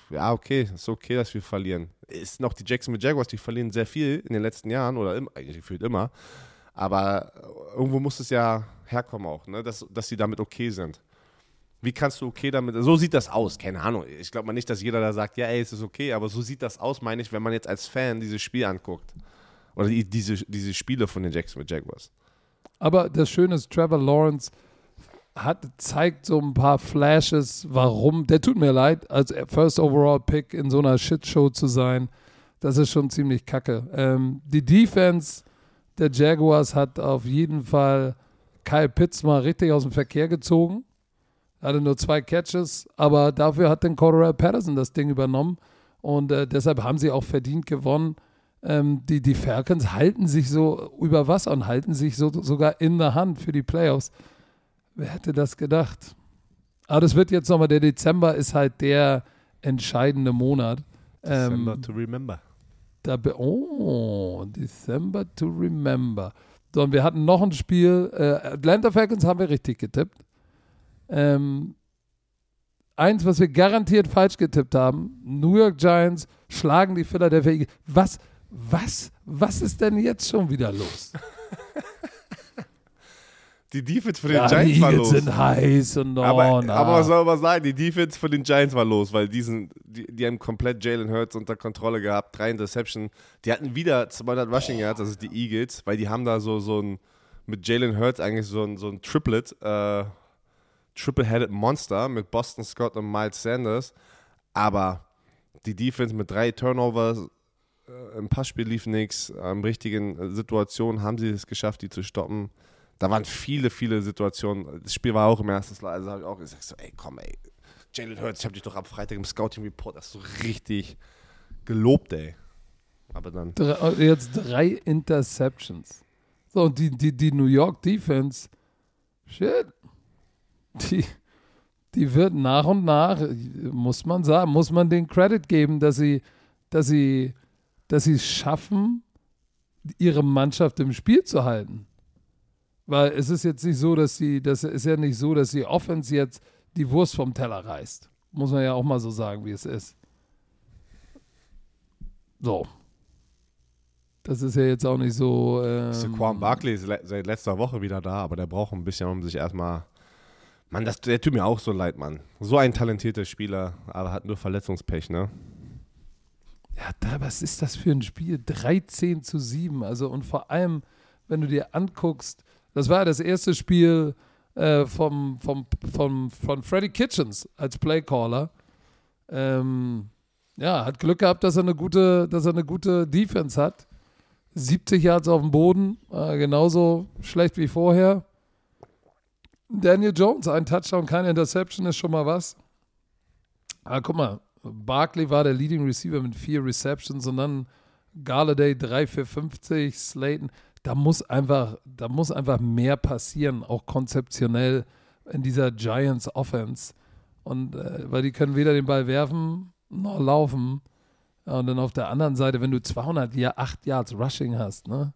S2: ja, okay, ist okay, dass wir verlieren. Ist noch die Jacksonville Jaguars, die verlieren sehr viel in den letzten Jahren oder im, eigentlich gefühlt immer, aber irgendwo muss es ja herkommen auch, ne, dass, dass sie damit okay sind. Wie kannst du okay damit, so sieht das aus, keine Ahnung. Ich glaube mal nicht, dass jeder da sagt, ja, ey, es ist okay, aber so sieht das aus, meine ich, wenn man jetzt als Fan dieses Spiel anguckt. Oder die, diese, diese Spiele von den Jacksonville Jaguars.
S1: Aber das Schöne ist, Trevor Lawrence hat, zeigt so ein paar Flashes, warum, der tut mir leid, als First Overall Pick in so einer Shitshow zu sein, das ist schon ziemlich kacke. Ähm, die Defense der Jaguars hat auf jeden Fall Kyle Pitts mal richtig aus dem Verkehr gezogen. Hatte nur zwei Catches, aber dafür hat den Cordero Patterson das Ding übernommen und äh, deshalb haben sie auch verdient gewonnen. Ähm, die, die Falcons halten sich so über Wasser und halten sich so, sogar in der Hand für die Playoffs. Wer hätte das gedacht? Aber das wird jetzt nochmal, der Dezember ist halt der entscheidende Monat.
S2: December ähm, to remember.
S1: Da, oh, December to remember. So, und wir hatten noch ein Spiel. Äh, Atlanta Falcons haben wir richtig getippt. Ähm, eins, was wir garantiert falsch getippt haben: New York Giants schlagen die Philadelphia Eagles. Was, was, was ist denn jetzt schon wieder los? <laughs>
S2: Die Defense von den ja, Giants war los.
S1: sind heiß und oh,
S2: aber, na. aber was soll man sagen? Die Defense von den Giants war los, weil die, sind, die, die haben komplett Jalen Hurts unter Kontrolle gehabt. Drei Interception. Die hatten wieder 200 Rushing Yards, das ist die Eagles, weil die haben da so, so ein, mit Jalen Hurts eigentlich so ein, so ein Triplet, äh, Triple-Headed Monster mit Boston Scott und Miles Sanders. Aber die Defense mit drei Turnovers, äh, im Passspiel lief nichts, in richtigen äh, Situationen haben sie es geschafft, die zu stoppen. Da waren viele, viele Situationen. Das Spiel war auch im ersten Slide, also habe ich auch gesagt, so, ey, komm, ey, Jalen Hurts, ich habe dich doch am Freitag im Scouting Report, ist so richtig gelobt, ey. Aber dann.
S1: Drei, jetzt drei Interceptions. So, und die, die, die New York Defense, shit, die, die wird nach und nach, muss man sagen, muss man den Credit geben, dass sie, dass sie, dass sie es schaffen, ihre Mannschaft im Spiel zu halten. Weil es ist jetzt nicht so, dass sie, das ist ja nicht so, dass die Offense jetzt die Wurst vom Teller reißt. Muss man ja auch mal so sagen, wie es ist. So. Das ist ja jetzt auch nicht so. Ähm,
S2: Saquon Barkley ist seit letzter Woche wieder da, aber der braucht ein bisschen, um sich erstmal Mann, das, der tut mir auch so leid, Mann. So ein talentierter Spieler, aber hat nur Verletzungspech, ne?
S1: Ja, was ist das für ein Spiel? 13 zu 7. Also, und vor allem, wenn du dir anguckst, das war das erste Spiel äh, vom, vom, vom, von Freddy Kitchens als Playcaller. Ähm, ja, hat Glück gehabt, dass er eine gute, dass er eine gute Defense hat. 70 Yards auf dem Boden, äh, genauso schlecht wie vorher. Daniel Jones, ein Touchdown, keine Interception ist schon mal was. Ah, guck mal, Barkley war der Leading Receiver mit vier Receptions und dann Galladay 3 für 50, Slayton. Da muss einfach, da muss einfach mehr passieren, auch konzeptionell in dieser Giants Offense. Und äh, weil die können weder den Ball werfen noch laufen. Und dann auf der anderen Seite, wenn du 200 ja, 8 Yards Rushing hast, ne?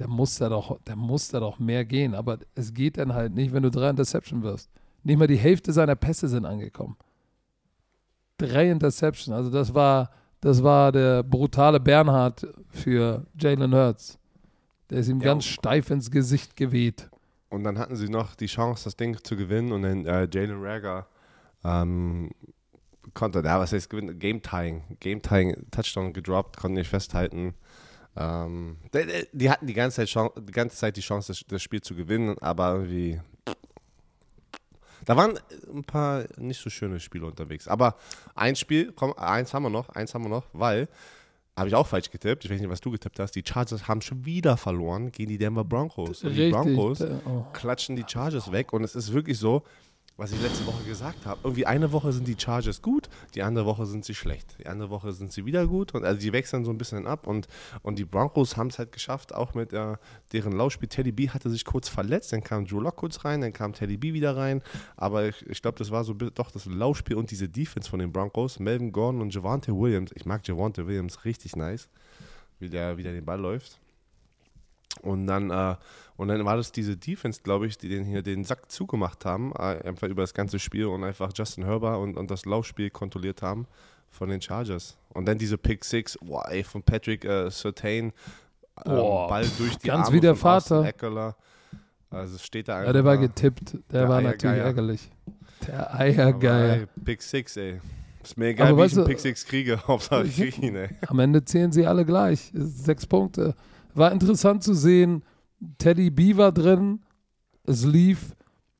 S1: Der muss da doch, der muss da doch mehr gehen. Aber es geht dann halt nicht, wenn du drei Interception wirst. Nicht mal die Hälfte seiner Pässe sind angekommen. Drei Interception, also das war, das war der brutale Bernhard für Jalen Hurts. Der ist ihm ja, ganz steif ins Gesicht geweht.
S2: Und dann hatten sie noch die Chance, das Ding zu gewinnen und dann äh, Jalen Rager ähm, konnte, ja, was heißt gewinnen? Game Tying, Game Tying, Touchdown gedroppt, konnte nicht festhalten. Ähm, die, die, hatten die ganze Zeit, Chance, die ganze Zeit die Chance, das, das Spiel zu gewinnen, aber irgendwie. Da waren ein paar nicht so schöne Spiele unterwegs. Aber ein Spiel, komm, eins haben wir noch, eins haben wir noch, weil, habe ich auch falsch getippt, ich weiß nicht, was du getippt hast, die Chargers haben schon wieder verloren gegen die Denver Broncos. Und die Broncos oh. klatschen die Chargers weg und es ist wirklich so, was ich letzte Woche gesagt habe. Irgendwie eine Woche sind die Chargers gut, die andere Woche sind sie schlecht. Die andere Woche sind sie wieder gut. Und also die wechseln so ein bisschen ab. Und, und die Broncos haben es halt geschafft, auch mit äh, deren Laufspiel. Teddy B hatte sich kurz verletzt, dann kam Drew Lock kurz rein, dann kam Teddy B wieder rein. Aber ich, ich glaube, das war so doch das Laufspiel und diese Defense von den Broncos. Melvin Gordon und Javante Williams. Ich mag Javante Williams richtig nice. wie der, wie der den Ball läuft. Und dann, äh, und dann war das diese Defense, glaube ich, die den hier den Sack zugemacht haben, äh, einfach über das ganze Spiel und einfach Justin Herbert und, und das Laufspiel kontrolliert haben von den Chargers. Und dann diese Pick Six, wow, ey, von Patrick äh, Surtain, ähm,
S1: Boah,
S2: Ball durch die
S1: ganz
S2: Arme
S1: wie der Vater.
S2: Eckler. Also es steht da einfach.
S1: Ja, der war getippt. Der,
S2: Der
S1: war
S2: Eiergeier.
S1: natürlich ärgerlich. Der Eiergeier.
S2: ey, Pick Six, ey. Ist mir egal,
S1: Aber
S2: wie ich einen Pick Six kriege, <laughs> Hauptsache ich kriege ihn, ey.
S1: Am Ende zählen sie alle gleich. Sechs Punkte. War interessant zu sehen, Teddy B war drin, es lief,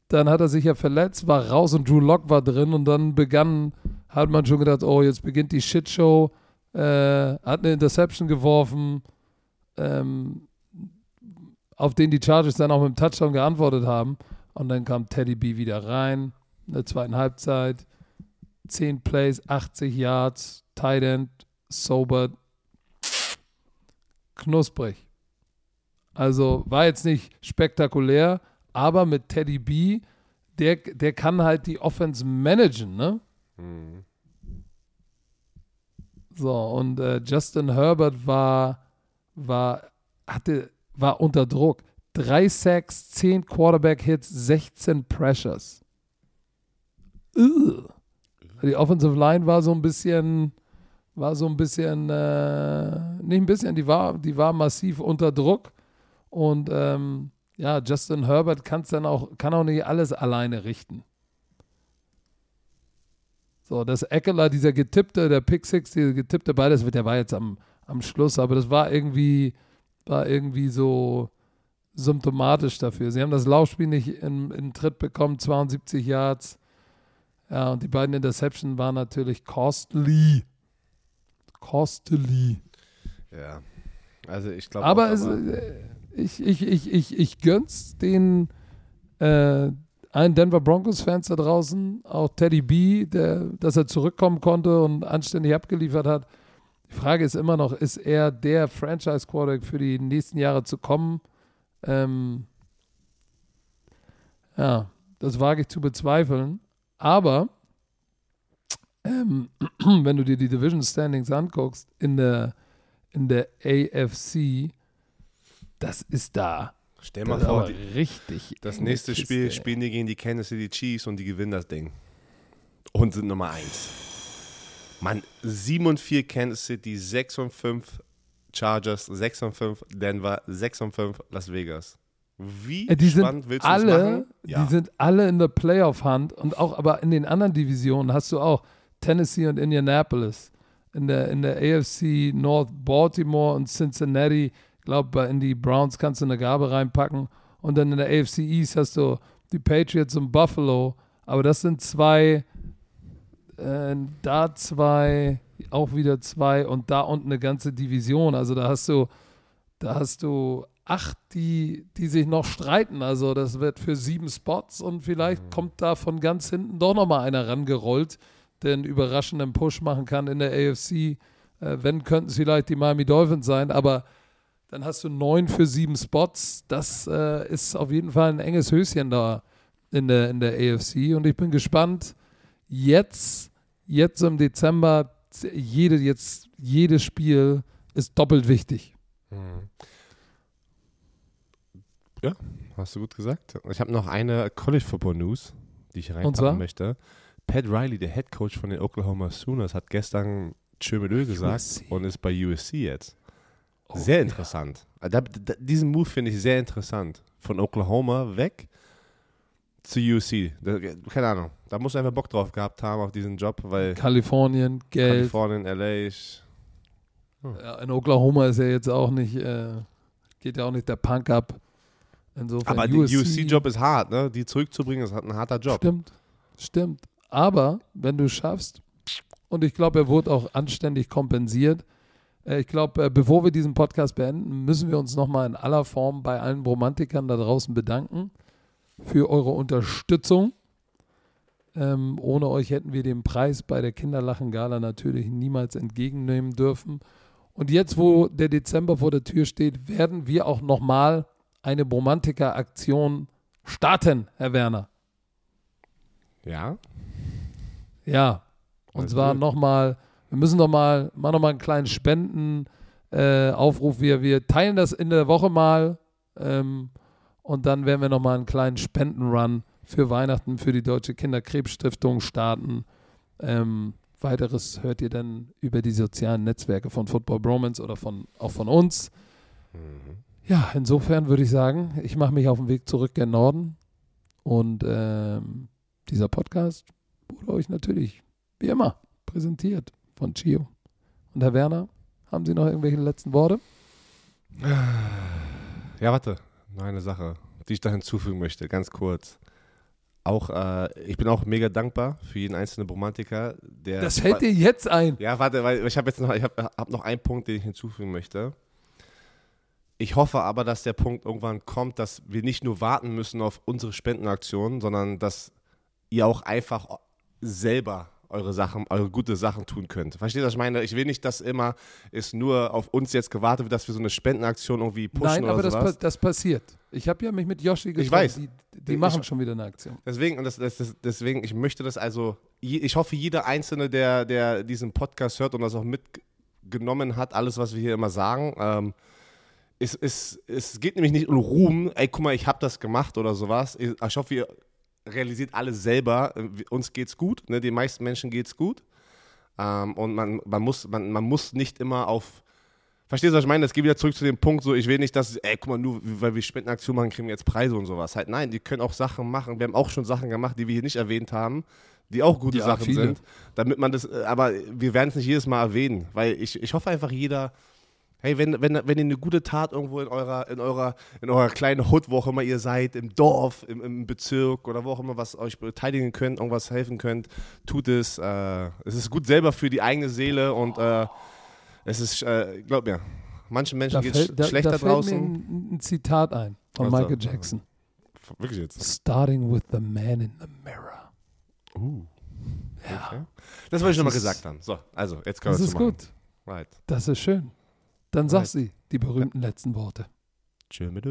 S1: dann hat er sich ja verletzt, war raus und Drew Lock war drin und dann begann, hat man schon gedacht, oh, jetzt beginnt die Shitshow, äh, hat eine Interception geworfen, ähm, auf den die Chargers dann auch mit dem Touchdown geantwortet haben und dann kam Teddy B wieder rein, in der zweiten Halbzeit, 10 Plays, 80 Yards, Tight End, sober, knusprig. Also war jetzt nicht spektakulär, aber mit Teddy B, der, der kann halt die Offense managen, ne?
S2: Hm.
S1: So, und äh, Justin Herbert war, war, hatte, war unter Druck. Drei Sacks, 10 Quarterback-Hits, 16 Pressures. Ugh. Die Offensive Line war so ein bisschen, war so ein bisschen, äh, nicht ein bisschen, die war, die war massiv unter Druck. Und ähm, ja, Justin Herbert kann's dann auch, kann auch nicht alles alleine richten. So, das Eckler, dieser getippte, der Pick Six, dieser getippte Ball, das wird, der war jetzt am, am Schluss, aber das war irgendwie, war irgendwie so symptomatisch dafür. Sie haben das Laufspiel nicht in, in Tritt bekommen, 72 Yards. Ja, und die beiden Interceptions waren natürlich costly. Costly.
S2: Ja. Also ich glaube.
S1: Aber es, äh, ich, ich, ich, ich, ich gönn's den äh, allen Denver Broncos-Fans da draußen, auch Teddy B, der, dass er zurückkommen konnte und anständig abgeliefert hat. Die Frage ist immer noch, ist er der Franchise-Quarterback für die nächsten Jahre zu kommen? Ähm, ja, das wage ich zu bezweifeln. Aber ähm, <clears throat> wenn du dir die Division Standings anguckst, in der, in der AFC, das ist da.
S2: Stell
S1: Das
S2: mal vor, die,
S1: richtig.
S2: das nächste
S1: Kiste,
S2: Spiel spielen die gegen die Kansas City Chiefs und die gewinnen das Ding. Und sind Nummer 1. Mann, 7 und 4 Kansas City, 6 und 5 Chargers, 6 und 5 Denver, 6 und 5 Las Vegas. Wie
S1: Äh, Die
S2: spannend willst du das
S1: alle,
S2: machen? Ja.
S1: die sind alle in der Playoff-Hand und auch, aber in den anderen Divisionen hast du auch Tennessee und Indianapolis. In der, in der AFC North Baltimore und Cincinnati. Ich glaube, in die Browns kannst du eine Gabe reinpacken. Und dann in der AFC East hast du die Patriots und Buffalo. Aber das sind zwei, äh, da zwei, auch wieder zwei und da unten eine ganze Division. Also da hast du, da hast du acht, die, die sich noch streiten. Also das wird für sieben Spots und vielleicht kommt da von ganz hinten doch nochmal einer rangerollt, der einen überraschenden Push machen kann in der AFC. Äh, wenn, könnten es vielleicht die Miami Dolphins sein, aber dann hast du neun für sieben Spots. Das äh, ist auf jeden Fall ein enges Höschen da in der, in der AFC und ich bin gespannt. Jetzt, jetzt im Dezember, jede, jetzt, jedes Spiel ist doppelt wichtig.
S2: Mhm. Ja, hast du gut gesagt. Ich habe noch eine College Football News, die ich reinpacken möchte. Pat Riley, der Head Coach von den Oklahoma Sooners, hat gestern Tschömelö gesagt
S1: USC.
S2: und ist bei USC jetzt.
S1: Oh,
S2: Sehr
S1: ja.
S2: interessant. Da, da, diesen Move finde ich sehr interessant. Von Oklahoma weg zu USC. Da, keine Ahnung. Da muss einfach Bock drauf gehabt haben auf diesen Job, weil
S1: Kalifornien, Geld.
S2: Kalifornien, LA.
S1: Ja, in Oklahoma ist ja jetzt auch nicht, äh, geht ja auch nicht der Punk ab. Insofern
S2: Aber der USC-Job ist hart, ne? Die zurückzubringen, ist ein harter Job.
S1: Stimmt, stimmt. Aber wenn du es schaffst, und ich glaube, er wurde auch anständig kompensiert. Äh, ich glaube, äh, bevor wir diesen Podcast beenden, müssen wir uns nochmal in aller Form bei allen Romantikern da draußen bedanken für eure Unterstützung. Ähm, ohne euch hätten wir den Preis bei der Kinderlachen-Gala natürlich niemals entgegennehmen dürfen. Und jetzt, wo der Dezember vor der Tür steht, werden wir auch nochmal eine Bromantiker-Aktion starten, Herr Werner.
S2: Ja.
S1: Ja, und
S2: Also
S1: zwar nochmal, wir müssen nochmal, mal noch mal einen kleinen Spenden, äh. Wir, wir teilen das in der Woche mal ähm, und dann werden wir nochmal einen kleinen Spendenrun für Weihnachten für die Deutsche Kinderkrebsstiftung starten. Ähm, weiteres hört ihr dann über die sozialen Netzwerke von Football Bromance oder von, auch von uns. Mhm. Ja, insofern würde ich sagen, ich mache mich auf den Weg zurück gen Norden und ähm, dieser Podcast wurde euch natürlich wie immer präsentiert von Chio. Und Herr Werner, haben Sie noch irgendwelche letzten Worte?
S2: Ja, warte, noch eine Sache, die ich da hinzufügen möchte, ganz kurz. Auch, äh, ich bin auch mega dankbar für jeden einzelnen Romantiker, der.
S1: Das fällt dir jetzt ein.
S2: Ja, warte, weil ich habe jetzt noch, ich habe hab noch einen Punkt, den ich hinzufügen möchte. Ich hoffe aber, dass der Punkt irgendwann kommt, dass wir nicht nur warten müssen auf unsere Spendenaktion, sondern dass ihr auch einfach selber eure Sachen, eure gute Sachen tun könnt. Versteht ihr, was ich meine? Ich will nicht, dass immer es nur auf uns jetzt gewartet wird, dass wir so eine Spendenaktion irgendwie pushen
S1: Nein, aber
S2: oder
S1: das,
S2: sowas.
S1: pa das passiert. Ich habe ja mich mit Yoshi getroffen.
S2: weiß.
S1: Die, die machen schon wieder eine Aktion.
S2: Deswegen, und das, das, das, deswegen, ich möchte das also, ich hoffe, jeder Einzelne, der, der diesen Podcast hört und das auch mitgenommen hat, alles, was wir hier immer sagen, ähm, es, es, es geht nämlich nicht um Ruhm, ey, guck mal, ich habe das gemacht oder sowas. Ich, ich hoffe, ihr realisiert alles selber, äh, uns geht's gut, ne? den meisten Menschen geht's gut. Ähm, und man, man, muss, man, man muss nicht immer auf. Verstehst du, was ich meine? Es geht wieder zurück zu dem Punkt, so ich will nicht, dass, ey, guck mal, nur weil wir Spendenaktionen machen, kriegen wir jetzt Preise und sowas. Halt, nein, die können auch Sachen machen. Wir haben auch schon Sachen gemacht, die wir hier nicht erwähnt haben, die auch gute
S1: Ja,
S2: Sachen
S1: viele.
S2: sind. Damit man das, äh, aber wir werden es nicht jedes Mal erwähnen, weil ich, ich hoffe einfach, jeder, Hey, wenn, wenn, wenn ihr eine gute Tat irgendwo in eurer, in eurer, in eurer kleinen Hut, wo auch immer ihr seid, im Dorf, im, im Bezirk oder wo auch immer was euch beteiligen könnt, irgendwas helfen könnt, tut es. Äh, es ist gut selber für die eigene Seele und äh, es ist, äh, glaub mir, manchen Menschen geht es
S1: fällt, da,
S2: schlechter
S1: da fällt
S2: draußen.
S1: mir ein, Zitat ein von
S2: Was
S1: Michael? Jackson.
S2: Wirklich jetzt.
S1: Starting with the man in the mirror.
S2: Uh.
S1: Ja,
S2: Okay. Das wollte ich
S1: Das
S2: nochmal
S1: ist-
S2: gesagt haben. So, also, jetzt können
S1: das
S2: wir
S1: ist
S2: zu machen.
S1: gut.
S2: Right.
S1: Das ist schön. Dann sag
S2: Right.
S1: sie die berühmten letzten Worte.
S2: Tschö mit.